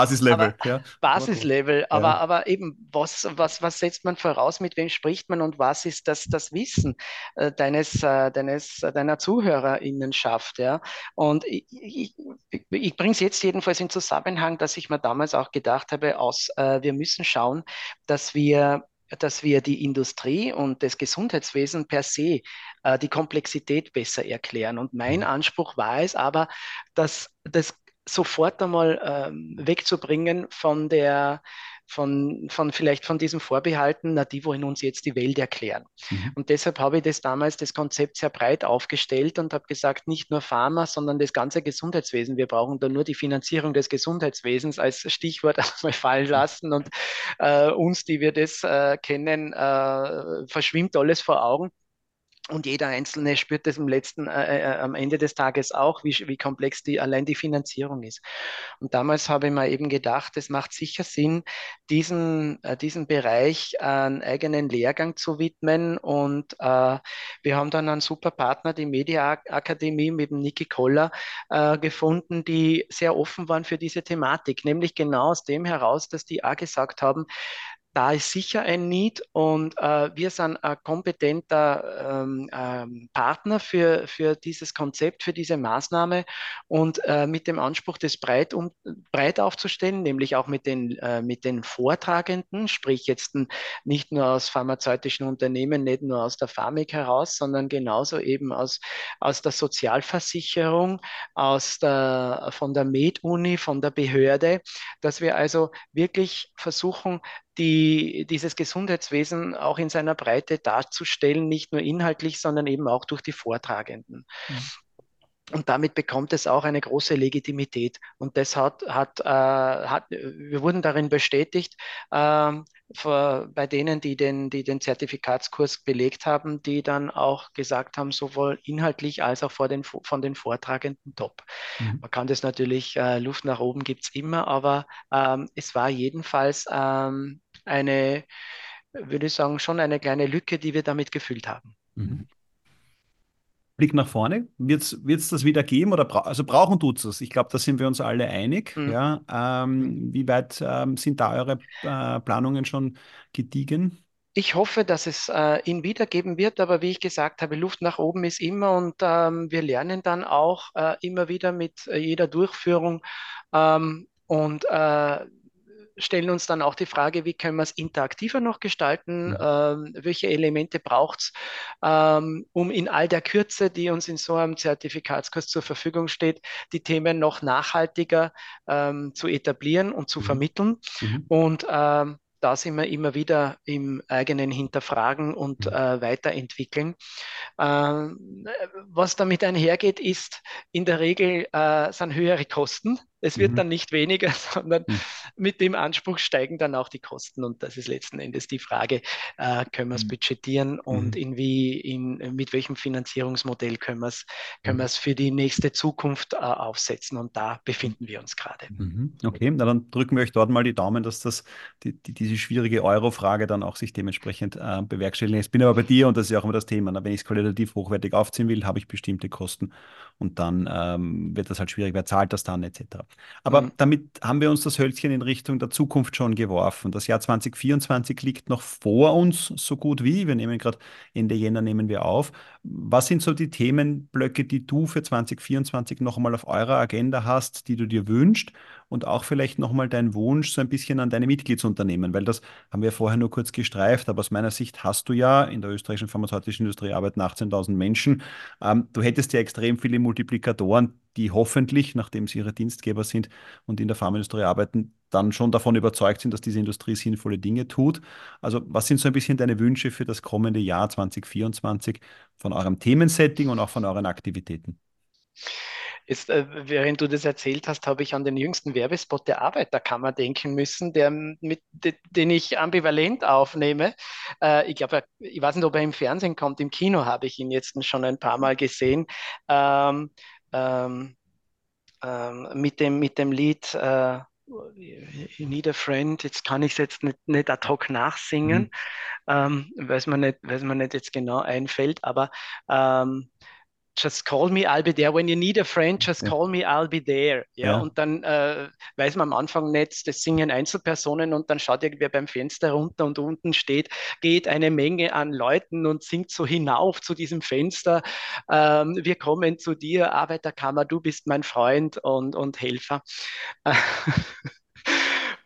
[SPEAKER 1] Basislevel, aber,
[SPEAKER 2] ja. Basislevel, aber, ja. aber eben, was, was, was setzt man voraus, mit wem spricht man und was ist das, das Wissen äh, deines, äh, deines, äh, deiner ZuhörerInnenschaft, ja. Und ich, ich, ich bringe es jetzt jedenfalls in Zusammenhang, dass ich mir damals auch gedacht habe, aus, äh, wir müssen schauen, dass wir dass wir die Industrie und das Gesundheitswesen per se äh, die Komplexität besser erklären. Und mein mhm. Anspruch war es aber, dass das sofort einmal ähm, wegzubringen von der von, von vielleicht von diesem Vorbehalten, na, die wollen uns jetzt die Welt erklären. Mhm. Und deshalb habe ich das damals, das Konzept sehr breit aufgestellt und habe gesagt, nicht nur Pharma, sondern das ganze Gesundheitswesen. Wir brauchen da nur die Finanzierung des Gesundheitswesens als Stichwort einmal fallen lassen und äh, uns, die wir das äh, kennen, äh, verschwimmt alles vor Augen. Und jeder Einzelne spürt das im letzten, äh, äh, am Ende des Tages auch, wie, wie komplex die, allein die Finanzierung ist. Und damals habe ich mir eben gedacht, es macht sicher Sinn, diesen, äh, diesen Bereich einen eigenen Lehrgang zu widmen. Und äh, wir haben dann einen super Partner, die Media Akademie mit dem Niki Koller, äh, gefunden, die sehr offen waren für diese Thematik. Nämlich genau aus dem heraus, dass die auch gesagt haben, da ist sicher ein Need und äh, wir sind ein kompetenter ähm, ähm, Partner für, für dieses Konzept, für diese Maßnahme und äh, mit dem Anspruch, das breit, um, breit aufzustellen, nämlich auch mit den, äh, mit den Vortragenden, sprich jetzt nicht nur aus pharmazeutischen Unternehmen, nicht nur aus der Pharmik heraus, sondern genauso eben aus, aus der Sozialversicherung, aus der, von der Med-Uni, von der Behörde, dass wir also wirklich versuchen, die, dieses Gesundheitswesen auch in seiner Breite darzustellen, nicht nur inhaltlich, sondern eben auch durch die Vortragenden. Mhm. Und damit bekommt es auch eine große Legitimität. Und das hat, hat, äh, hat wir wurden darin bestätigt, äh, bei denen, die den, die den Zertifikatskurs belegt haben, die dann auch gesagt haben, sowohl inhaltlich als auch vor den, von den Vortragenden top. Mhm. Man kann das natürlich, äh, Luft nach oben gibt es immer, aber ähm, es war jedenfalls ähm, eine, würde ich sagen, schon eine kleine Lücke, die wir damit gefüllt haben. Mhm.
[SPEAKER 1] Blick nach vorne. Wird es das wieder geben oder bra also brauchen tut es? Ich glaube, da sind wir uns alle einig. Mhm. Ja, ähm, wie weit ähm, sind da eure äh, Planungen schon gediegen?
[SPEAKER 2] Ich hoffe, dass es äh, ihn wiedergeben wird, aber wie ich gesagt habe, Luft nach oben ist immer und ähm, wir lernen dann auch äh, immer wieder mit äh, jeder Durchführung. Ähm, und äh, stellen uns dann auch die Frage, wie können wir es interaktiver noch gestalten? Ja. Ähm, welche Elemente braucht es, ähm, um in all der Kürze, die uns in so einem Zertifikatskurs zur Verfügung steht, die Themen noch nachhaltiger ähm, zu etablieren und zu mhm. vermitteln. Mhm. Und ähm, da sind wir immer wieder im eigenen Hinterfragen und mhm. äh, Weiterentwickeln. Ähm, was damit einhergeht, ist in der Regel äh, sind höhere Kosten. Es wird mhm. dann nicht weniger, sondern mhm. mit dem Anspruch steigen dann auch die Kosten. Und das ist letzten Endes die Frage, äh, können wir es mhm. budgetieren und mhm. in wie, in, mit welchem Finanzierungsmodell können wir es können mhm. für die nächste Zukunft äh, aufsetzen. Und da befinden wir uns gerade.
[SPEAKER 1] Mhm. Okay, na dann drücken wir euch dort mal die Daumen, dass das die, die, diese schwierige Euro-Frage dann auch sich dementsprechend äh, bewerkstelligen lässt. Ich bin aber bei dir und das ist ja auch immer das Thema. Na, wenn ich es qualitativ hochwertig aufziehen will, habe ich bestimmte Kosten und dann ähm, wird das halt schwierig. Wer zahlt das dann etc. Aber mhm. damit haben wir uns das Hölzchen in Richtung der Zukunft schon geworfen. Das Jahr 2024 liegt noch vor uns, so gut wie. Wir nehmen gerade Ende Jänner nehmen wir auf. Was sind so die Themenblöcke, die du für 2024 noch einmal auf eurer Agenda hast, die du dir wünschst? Und auch vielleicht noch mal dein Wunsch so ein bisschen an deine Mitgliedsunternehmen, weil das haben wir vorher nur kurz gestreift, aber aus meiner Sicht hast du ja in der österreichischen pharmazeutischen Industrie arbeiten 18.000 Menschen. Ähm, du hättest ja extrem viele Multiplikatoren, die hoffentlich, nachdem sie ihre Dienstgeber sind und in der Pharmaindustrie arbeiten, dann schon davon überzeugt sind, dass diese Industrie sinnvolle Dinge tut. Also was sind so ein bisschen deine Wünsche für das kommende Jahr 2024 von eurem Themensetting und auch von euren Aktivitäten?
[SPEAKER 2] Jetzt, äh, während du das erzählt hast, habe ich an den jüngsten Werbespot der Arbeiterkammer denken müssen, der, mit, den ich ambivalent aufnehme. Äh, ich glaube, ich weiß nicht, ob er im Fernsehen kommt, im Kino habe ich ihn jetzt schon ein paar Mal gesehen. Ähm, ähm, ähm, mit, dem, mit dem Lied äh, You Need a Friend, jetzt kann ich es jetzt nicht, nicht ad hoc nachsingen, mhm. ähm, weil es mir nicht, nicht jetzt genau einfällt, aber ähm, just call me, I'll be there. When you need a friend, just ja. call me, I'll be there. Ja, ja. und dann äh, weiß man am Anfang nicht, das singen Einzelpersonen und dann schaut irgendwer beim Fenster runter und unten steht, geht eine Menge an Leuten und singt so hinauf zu diesem Fenster. Ähm, wir kommen zu dir, Arbeiterkammer, du bist mein Freund und, und Helfer.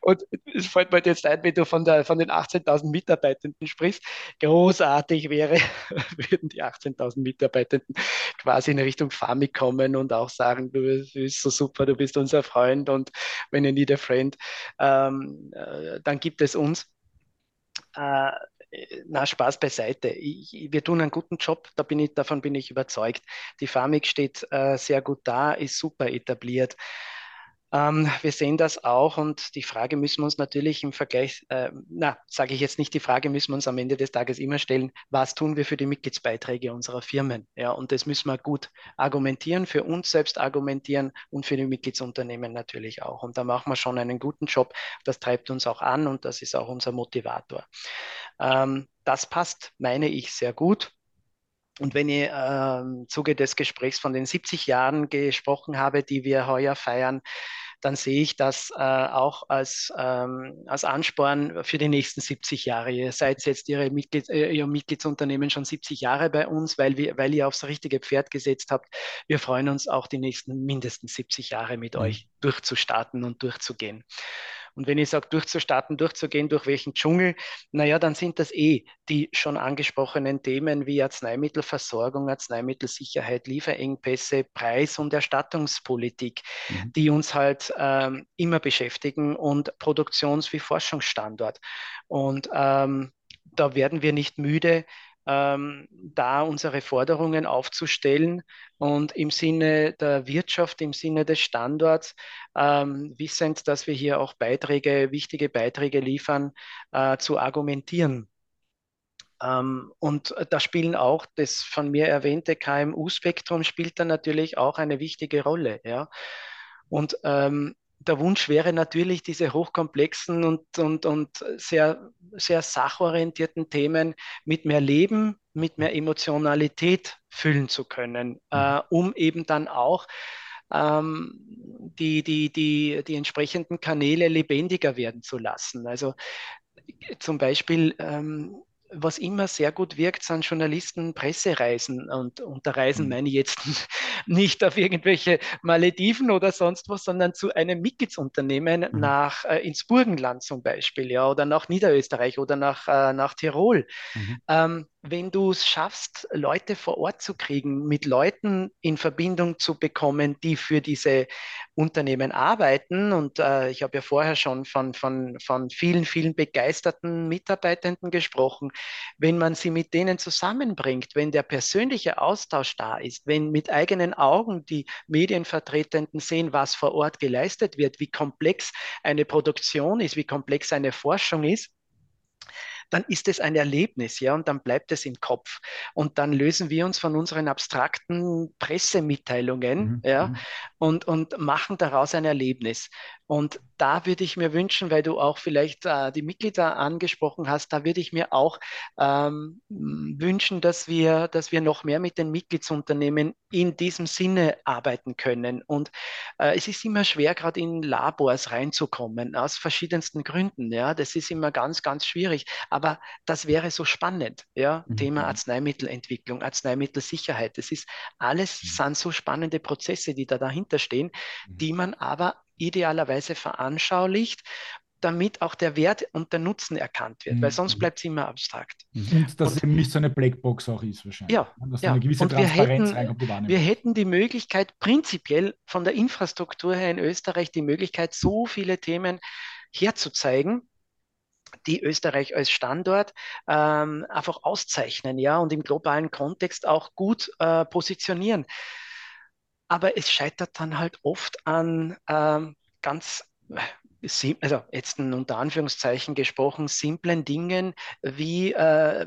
[SPEAKER 2] Und es fällt mir jetzt ein, wenn du von, der, von den 18.000 Mitarbeitenden sprichst, großartig wäre, würden die 18.000 Mitarbeitenden quasi in Richtung Fami kommen und auch sagen, du bist so super, du bist unser Freund und wenn ihr need a friend, ähm, äh, dann gibt es uns. Äh, na, Spaß beiseite. Ich, wir tun einen guten Job, da bin ich, davon bin ich überzeugt. Die Famig steht äh, sehr gut da, ist super etabliert. Ähm, wir sehen das auch und die Frage müssen wir uns natürlich im Vergleich, äh, na, sage ich jetzt nicht, die Frage müssen wir uns am Ende des Tages immer stellen, was tun wir für die Mitgliedsbeiträge unserer Firmen? Ja, und das müssen wir gut argumentieren, für uns selbst argumentieren und für die Mitgliedsunternehmen natürlich auch. Und da machen wir schon einen guten Job. Das treibt uns auch an und das ist auch unser Motivator. Ähm, das passt, meine ich, sehr gut. Und wenn ich äh, im Zuge des Gesprächs von den 70 Jahren gesprochen habe, die wir heuer feiern, dann sehe ich das äh, auch als, ähm, als Ansporn für die nächsten 70 Jahre. Ihr seid jetzt Ihre Mitglied, äh, Ihr Mitgliedsunternehmen schon 70 Jahre bei uns, weil, wir, weil ihr aufs richtige Pferd gesetzt habt. Wir freuen uns auch die nächsten mindestens 70 Jahre mit mhm. euch durchzustarten und durchzugehen. Und wenn ich sage, durchzustarten, durchzugehen, durch welchen Dschungel, naja, dann sind das eh die schon angesprochenen Themen wie Arzneimittelversorgung, Arzneimittelsicherheit, Lieferengpässe, Preis- und Erstattungspolitik, mhm. die uns halt ähm, immer beschäftigen und Produktions- wie Forschungsstandort. Und ähm, da werden wir nicht müde, ähm, da unsere Forderungen aufzustellen und im Sinne der Wirtschaft, im Sinne des Standorts, ähm, wissend, dass wir hier auch Beiträge, wichtige Beiträge liefern, äh, zu argumentieren. Ähm, und da spielen auch das von mir erwähnte KMU-Spektrum spielt dann natürlich auch eine wichtige Rolle. Ja? Und ähm, der Wunsch wäre natürlich, diese hochkomplexen und, und, und sehr, sehr sachorientierten Themen mit mehr Leben, mit mehr Emotionalität füllen zu können, mhm. äh, um eben dann auch ähm, die, die, die, die entsprechenden Kanäle lebendiger werden zu lassen. Also zum Beispiel ähm, was immer sehr gut wirkt, sind Journalisten Pressereisen. Und unter Reisen mhm. meine ich jetzt nicht auf irgendwelche Malediven oder sonst was, sondern zu einem Mitgliedsunternehmen mhm. nach äh, ins Burgenland zum Beispiel, ja, oder nach Niederösterreich oder nach, äh, nach Tirol. Mhm. Ähm, wenn du es schaffst, Leute vor Ort zu kriegen, mit Leuten in Verbindung zu bekommen, die für diese Unternehmen arbeiten, und äh, ich habe ja vorher schon von, von, von vielen, vielen begeisterten Mitarbeitenden gesprochen, wenn man sie mit denen zusammenbringt, wenn der persönliche Austausch da ist, wenn mit eigenen Augen die Medienvertretenden sehen, was vor Ort geleistet wird, wie komplex eine Produktion ist, wie komplex eine Forschung ist, dann ist es ein Erlebnis, ja, und dann bleibt es im Kopf. Und dann lösen wir uns von unseren abstrakten Pressemitteilungen, mhm. ja, mhm. Und, und machen daraus ein Erlebnis. Und da würde ich mir wünschen, weil du auch vielleicht äh, die Mitglieder angesprochen hast, da würde ich mir auch ähm, wünschen, dass wir, dass wir noch mehr mit den Mitgliedsunternehmen in diesem Sinne arbeiten können. Und äh, es ist immer schwer, gerade in Labors reinzukommen, aus verschiedensten Gründen. Ja, das ist immer ganz, ganz schwierig. Aber das wäre so spannend. Ja, mhm. Thema Arzneimittelentwicklung, Arzneimittelsicherheit. Das ist alles, mhm. sind so spannende Prozesse, die da dahinter stehen, mhm. die man aber idealerweise veranschaulicht, damit auch der Wert und der Nutzen erkannt wird, mhm. weil sonst bleibt es immer abstrakt.
[SPEAKER 3] Mhm. Und dass und, es eben nicht so eine Blackbox auch ist wahrscheinlich.
[SPEAKER 2] Ja, dass ja. eine gewisse und Transparenz wir hätten, reinkommt. Wir hätten die Möglichkeit, prinzipiell von der Infrastruktur her in Österreich die Möglichkeit, so viele Themen herzuzeigen, die Österreich als Standort ähm, einfach auszeichnen, ja, und im globalen Kontext auch gut äh, positionieren. Aber es scheitert dann halt oft an ähm, ganz also jetzt unter Anführungszeichen gesprochen, simplen Dingen wie äh,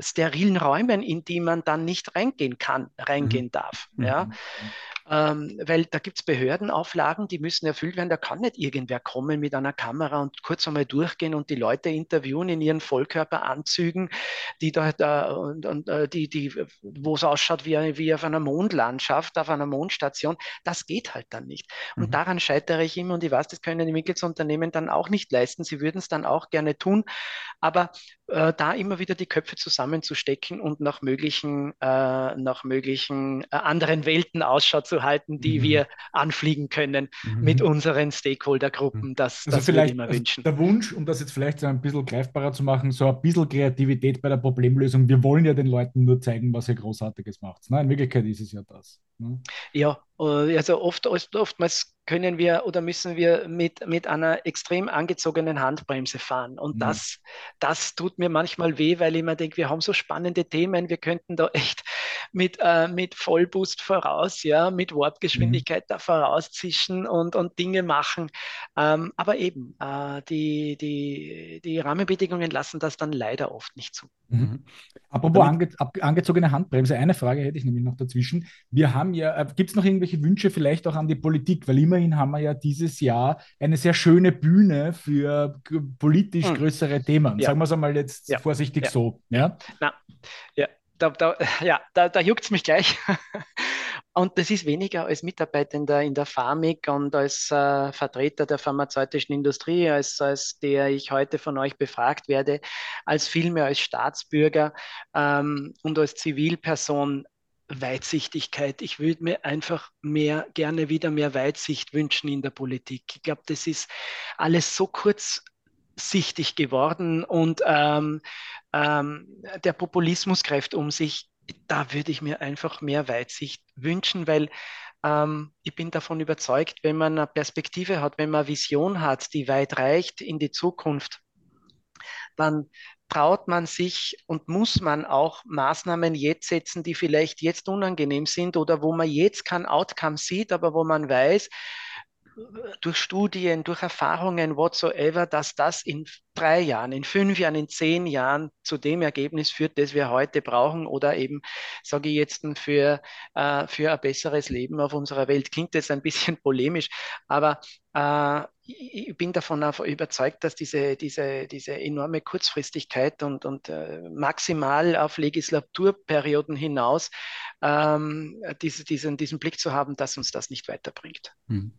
[SPEAKER 2] sterilen Räumen, in die man dann nicht reingehen kann, reingehen mhm. darf. Ja? Mhm. Ähm, weil da gibt es Behördenauflagen, die müssen erfüllt werden. Da kann nicht irgendwer kommen mit einer Kamera und kurz einmal durchgehen und die Leute interviewen in ihren Vollkörperanzügen, die da, da und, und äh, die, die, wo es ausschaut wie, wie auf einer Mondlandschaft, auf einer Mondstation. Das geht halt dann nicht. Und mhm. daran scheitere ich immer und ich weiß, das können die Mitgliedsunternehmen dann auch nicht leisten. Sie würden es dann auch gerne tun. Aber äh, da immer wieder die Köpfe zusammenzustecken und nach möglichen, äh, nach möglichen äh, anderen Welten Ausschau zu halten, die mhm. wir anfliegen können mhm. mit unseren Stakeholder-Gruppen. Das,
[SPEAKER 3] also das vielleicht würde ich mir wünschen. Der Wunsch, um das jetzt vielleicht so ein bisschen greifbarer zu machen, so ein bisschen Kreativität bei der Problemlösung. Wir wollen ja den Leuten nur zeigen, was ihr Großartiges macht. Nein, in Wirklichkeit ist es ja das.
[SPEAKER 2] Ne? Ja, äh, also oft, oftmals können wir oder müssen wir mit, mit einer extrem angezogenen Handbremse fahren. Und mhm. das, das tut mir manchmal weh, weil ich mir denke, wir haben so spannende Themen, wir könnten da echt mit, äh, mit Vollboost voraus, ja, mit Warpgeschwindigkeit mhm. da vorauszischen und, und Dinge machen. Ähm, aber eben, äh, die, die, die Rahmenbedingungen lassen das dann leider oft nicht zu.
[SPEAKER 3] Mhm. Apropos ange, angezogene Handbremse, eine Frage hätte ich nämlich noch dazwischen. Wir haben ja, äh, gibt es noch irgendwelche Wünsche vielleicht auch an die Politik? Weil immerhin haben wir ja dieses Jahr eine sehr schöne Bühne für politisch hm. größere Themen. Ja. Sagen wir es einmal jetzt ja. vorsichtig ja. so. Ja?
[SPEAKER 2] Na, ja, da, da, ja, da, da juckt es mich gleich. Und das ist weniger als Mitarbeitender in der Pharmik und als äh, Vertreter der pharmazeutischen Industrie, als, als der ich heute von euch befragt werde, als vielmehr als Staatsbürger ähm, und als Zivilperson Weitsichtigkeit. Ich würde mir einfach mehr, gerne wieder mehr Weitsicht wünschen in der Politik. Ich glaube, das ist alles so kurzsichtig geworden und ähm, ähm, der Populismus greift um sich. Da würde ich mir einfach mehr Weitsicht wünschen, weil ähm, ich bin davon überzeugt, wenn man eine Perspektive hat, wenn man eine Vision hat, die weit reicht in die Zukunft, dann traut man sich und muss man auch Maßnahmen jetzt setzen, die vielleicht jetzt unangenehm sind oder wo man jetzt kein Outcome sieht, aber wo man weiß, durch Studien, durch Erfahrungen, whatsoever, dass das in drei Jahren, in fünf Jahren, in zehn Jahren zu dem Ergebnis führt, das wir heute brauchen oder eben, sage ich jetzt, für, äh, für ein besseres Leben auf unserer Welt. Klingt jetzt ein bisschen polemisch, aber äh, ich bin davon überzeugt, dass diese, diese, diese enorme Kurzfristigkeit und, und äh, maximal auf Legislaturperioden hinaus ähm, diese, diesen, diesen Blick zu haben, dass uns das nicht weiterbringt. Hm.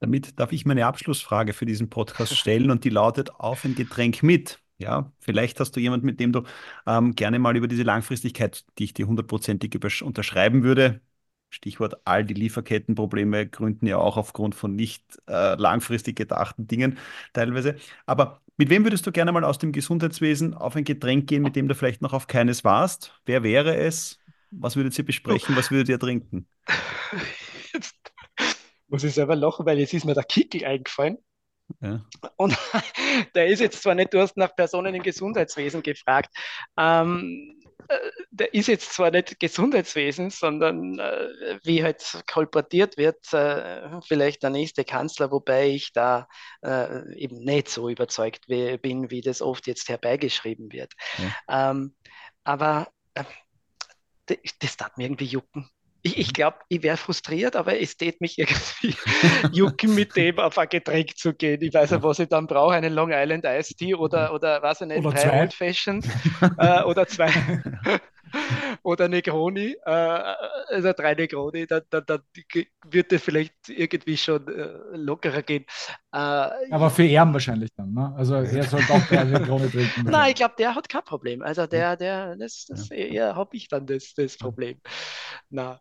[SPEAKER 1] Damit darf ich meine Abschlussfrage für diesen Podcast stellen und die lautet auf ein Getränk mit. Ja, vielleicht hast du jemanden, mit dem du ähm, gerne mal über diese Langfristigkeit, die ich dir hundertprozentig unterschreiben würde. Stichwort all die Lieferkettenprobleme gründen ja auch aufgrund von nicht äh, langfristig gedachten Dingen teilweise. Aber mit wem würdest du gerne mal aus dem Gesundheitswesen auf ein Getränk gehen, mit dem du vielleicht noch auf keines warst? Wer wäre es? Was würdet ihr besprechen? Was würdet ihr trinken?
[SPEAKER 2] Muss ich selber lachen, weil jetzt ist mir der Kickel eingefallen. Ja. Und der ist jetzt zwar nicht, du hast nach Personen im Gesundheitswesen gefragt. Ähm, äh, der ist jetzt zwar nicht Gesundheitswesen, sondern äh, wie halt kolportiert wird, äh, vielleicht der nächste Kanzler, wobei ich da äh, eben nicht so überzeugt bin, wie das oft jetzt herbeigeschrieben wird. Ja. Ähm, aber äh, das darf mir irgendwie jucken. Ich, ich glaube, ich wäre frustriert, aber es tät mich irgendwie jucken, mit dem auf ein Getränk zu gehen. Ich weiß ja, was ich dann brauche, einen Long Island Ice Tea oder, oder was ich nicht, oder drei Old Fashions äh, oder zwei. oder Negroni, äh, also drei Negroni, dann, dann, dann wird es vielleicht irgendwie schon äh, lockerer gehen.
[SPEAKER 3] Äh, Aber für Erben wahrscheinlich dann, ne? Also er sollte auch drei Negroni trinken.
[SPEAKER 2] Nein, ich glaube, der hat kein Problem. Also der, der, das, das ja. eher habe ich dann das, das Problem. Na.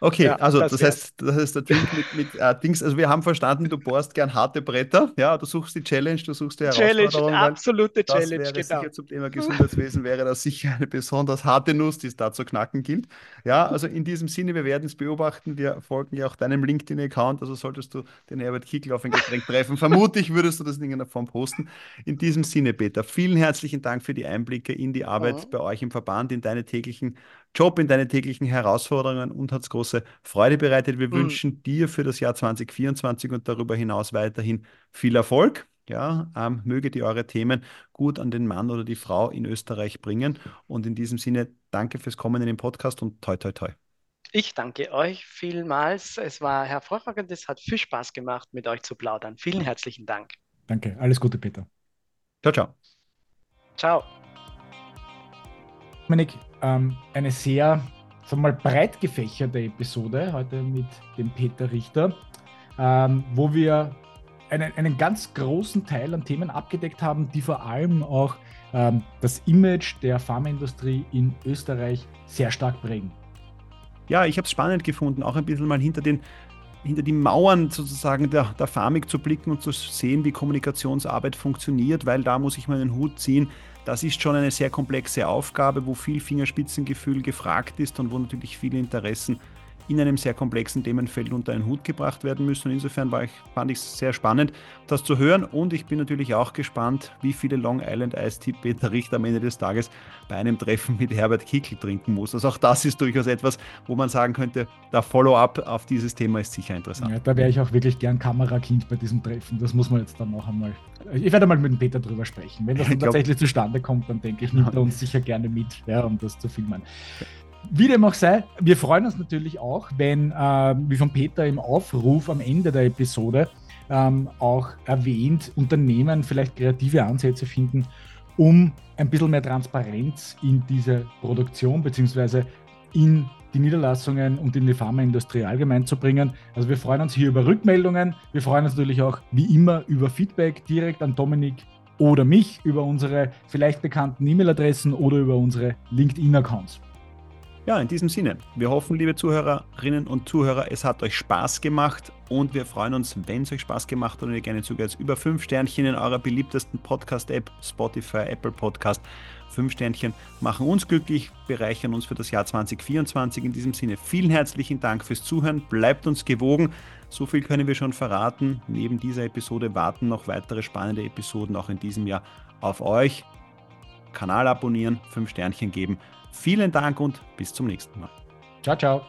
[SPEAKER 1] Okay, ja, also das, das heißt, das heißt, der Drink mit, mit äh, Dings, also wir haben verstanden, du bohrst gern harte Bretter, ja, du suchst die Challenge, du suchst die
[SPEAKER 2] Herausforderung. Challenge, absolute Challenge,
[SPEAKER 1] wäre genau. Sicher zum Thema Gesundheitswesen wäre das sicher eine besonders harte Nuss, die es da zu knacken gilt. Ja, also in diesem Sinne, wir werden es beobachten, wir folgen ja auch deinem LinkedIn-Account, also solltest du den Herbert Kickel auf ein Getränk treffen, vermutlich würdest du das in irgendeiner Form posten. In diesem Sinne, Peter, vielen herzlichen Dank für die Einblicke in die Arbeit mhm. bei euch im Verband, in deine täglichen Job, in deine täglichen Herausforderungen und hat es große Freude bereitet. Wir mhm. wünschen dir für das Jahr 2024 und darüber hinaus weiterhin viel Erfolg. Ja, ähm, möge die eure Themen gut an den Mann oder die Frau in Österreich bringen. Und in diesem Sinne, danke fürs Kommen in den Podcast und toi, toi, toi.
[SPEAKER 2] Ich danke euch vielmals. Es war hervorragend. Es hat viel Spaß gemacht, mit euch zu plaudern. Vielen herzlichen Dank.
[SPEAKER 3] Danke. Alles Gute, Peter.
[SPEAKER 1] Ciao, ciao.
[SPEAKER 2] Ciao.
[SPEAKER 3] Dominik, ähm, eine sehr sagen wir mal, breit gefächerte Episode heute mit dem Peter Richter, ähm, wo wir einen, einen ganz großen Teil an Themen abgedeckt haben, die vor allem auch ähm, das Image der Pharmaindustrie in Österreich sehr stark prägen.
[SPEAKER 1] Ja, ich habe es spannend gefunden, auch ein bisschen mal hinter den hinter die Mauern sozusagen der, der Pharmik zu blicken und zu sehen, wie Kommunikationsarbeit funktioniert, weil da muss ich meinen Hut ziehen. Das ist schon eine sehr komplexe Aufgabe, wo viel Fingerspitzengefühl gefragt ist und wo natürlich viele Interessen in einem sehr komplexen Themenfeld unter einen Hut gebracht werden müssen. Und insofern war ich, fand ich es sehr spannend, das zu hören. Und ich bin natürlich auch gespannt, wie viele Long Island Ice Tea Peter Richter am Ende des Tages bei einem Treffen mit Herbert Kickl trinken muss. Also auch das ist durchaus etwas, wo man sagen könnte, der Follow-up auf dieses Thema ist sicher interessant. Ja,
[SPEAKER 3] da wäre ich auch wirklich gern Kamerakind bei diesem Treffen. Das muss man jetzt dann noch einmal. Ich werde mal mit dem Peter drüber sprechen. Wenn das glaub, tatsächlich zustande kommt, dann denke ich, nimmt er uns sicher gerne mit, ja, um das zu filmen. Wie dem auch sei, wir freuen uns natürlich auch, wenn, äh, wie von Peter im Aufruf am Ende der Episode ähm, auch erwähnt, Unternehmen vielleicht kreative Ansätze finden, um ein bisschen mehr Transparenz in diese Produktion bzw. in die Niederlassungen und in die Pharmaindustrie allgemein zu bringen. Also wir freuen uns hier über Rückmeldungen. Wir freuen uns natürlich auch wie immer über Feedback direkt an Dominik oder mich über unsere vielleicht bekannten E-Mail-Adressen oder über unsere LinkedIn-Accounts.
[SPEAKER 1] Ja, in diesem Sinne, wir hoffen, liebe Zuhörerinnen und Zuhörer, es hat euch Spaß gemacht und wir freuen uns, wenn es euch Spaß gemacht hat und ihr gerne zugeht, über fünf Sternchen in eurer beliebtesten Podcast-App, Spotify, Apple Podcast. Fünf Sternchen machen uns glücklich, bereichern uns für das Jahr 2024. In diesem Sinne, vielen herzlichen Dank fürs Zuhören, bleibt uns gewogen. So viel können wir schon verraten. Neben dieser Episode warten noch weitere spannende Episoden auch in diesem Jahr auf euch. Kanal abonnieren, fünf Sternchen geben. Vielen Dank und bis zum nächsten Mal.
[SPEAKER 3] Ciao, ciao.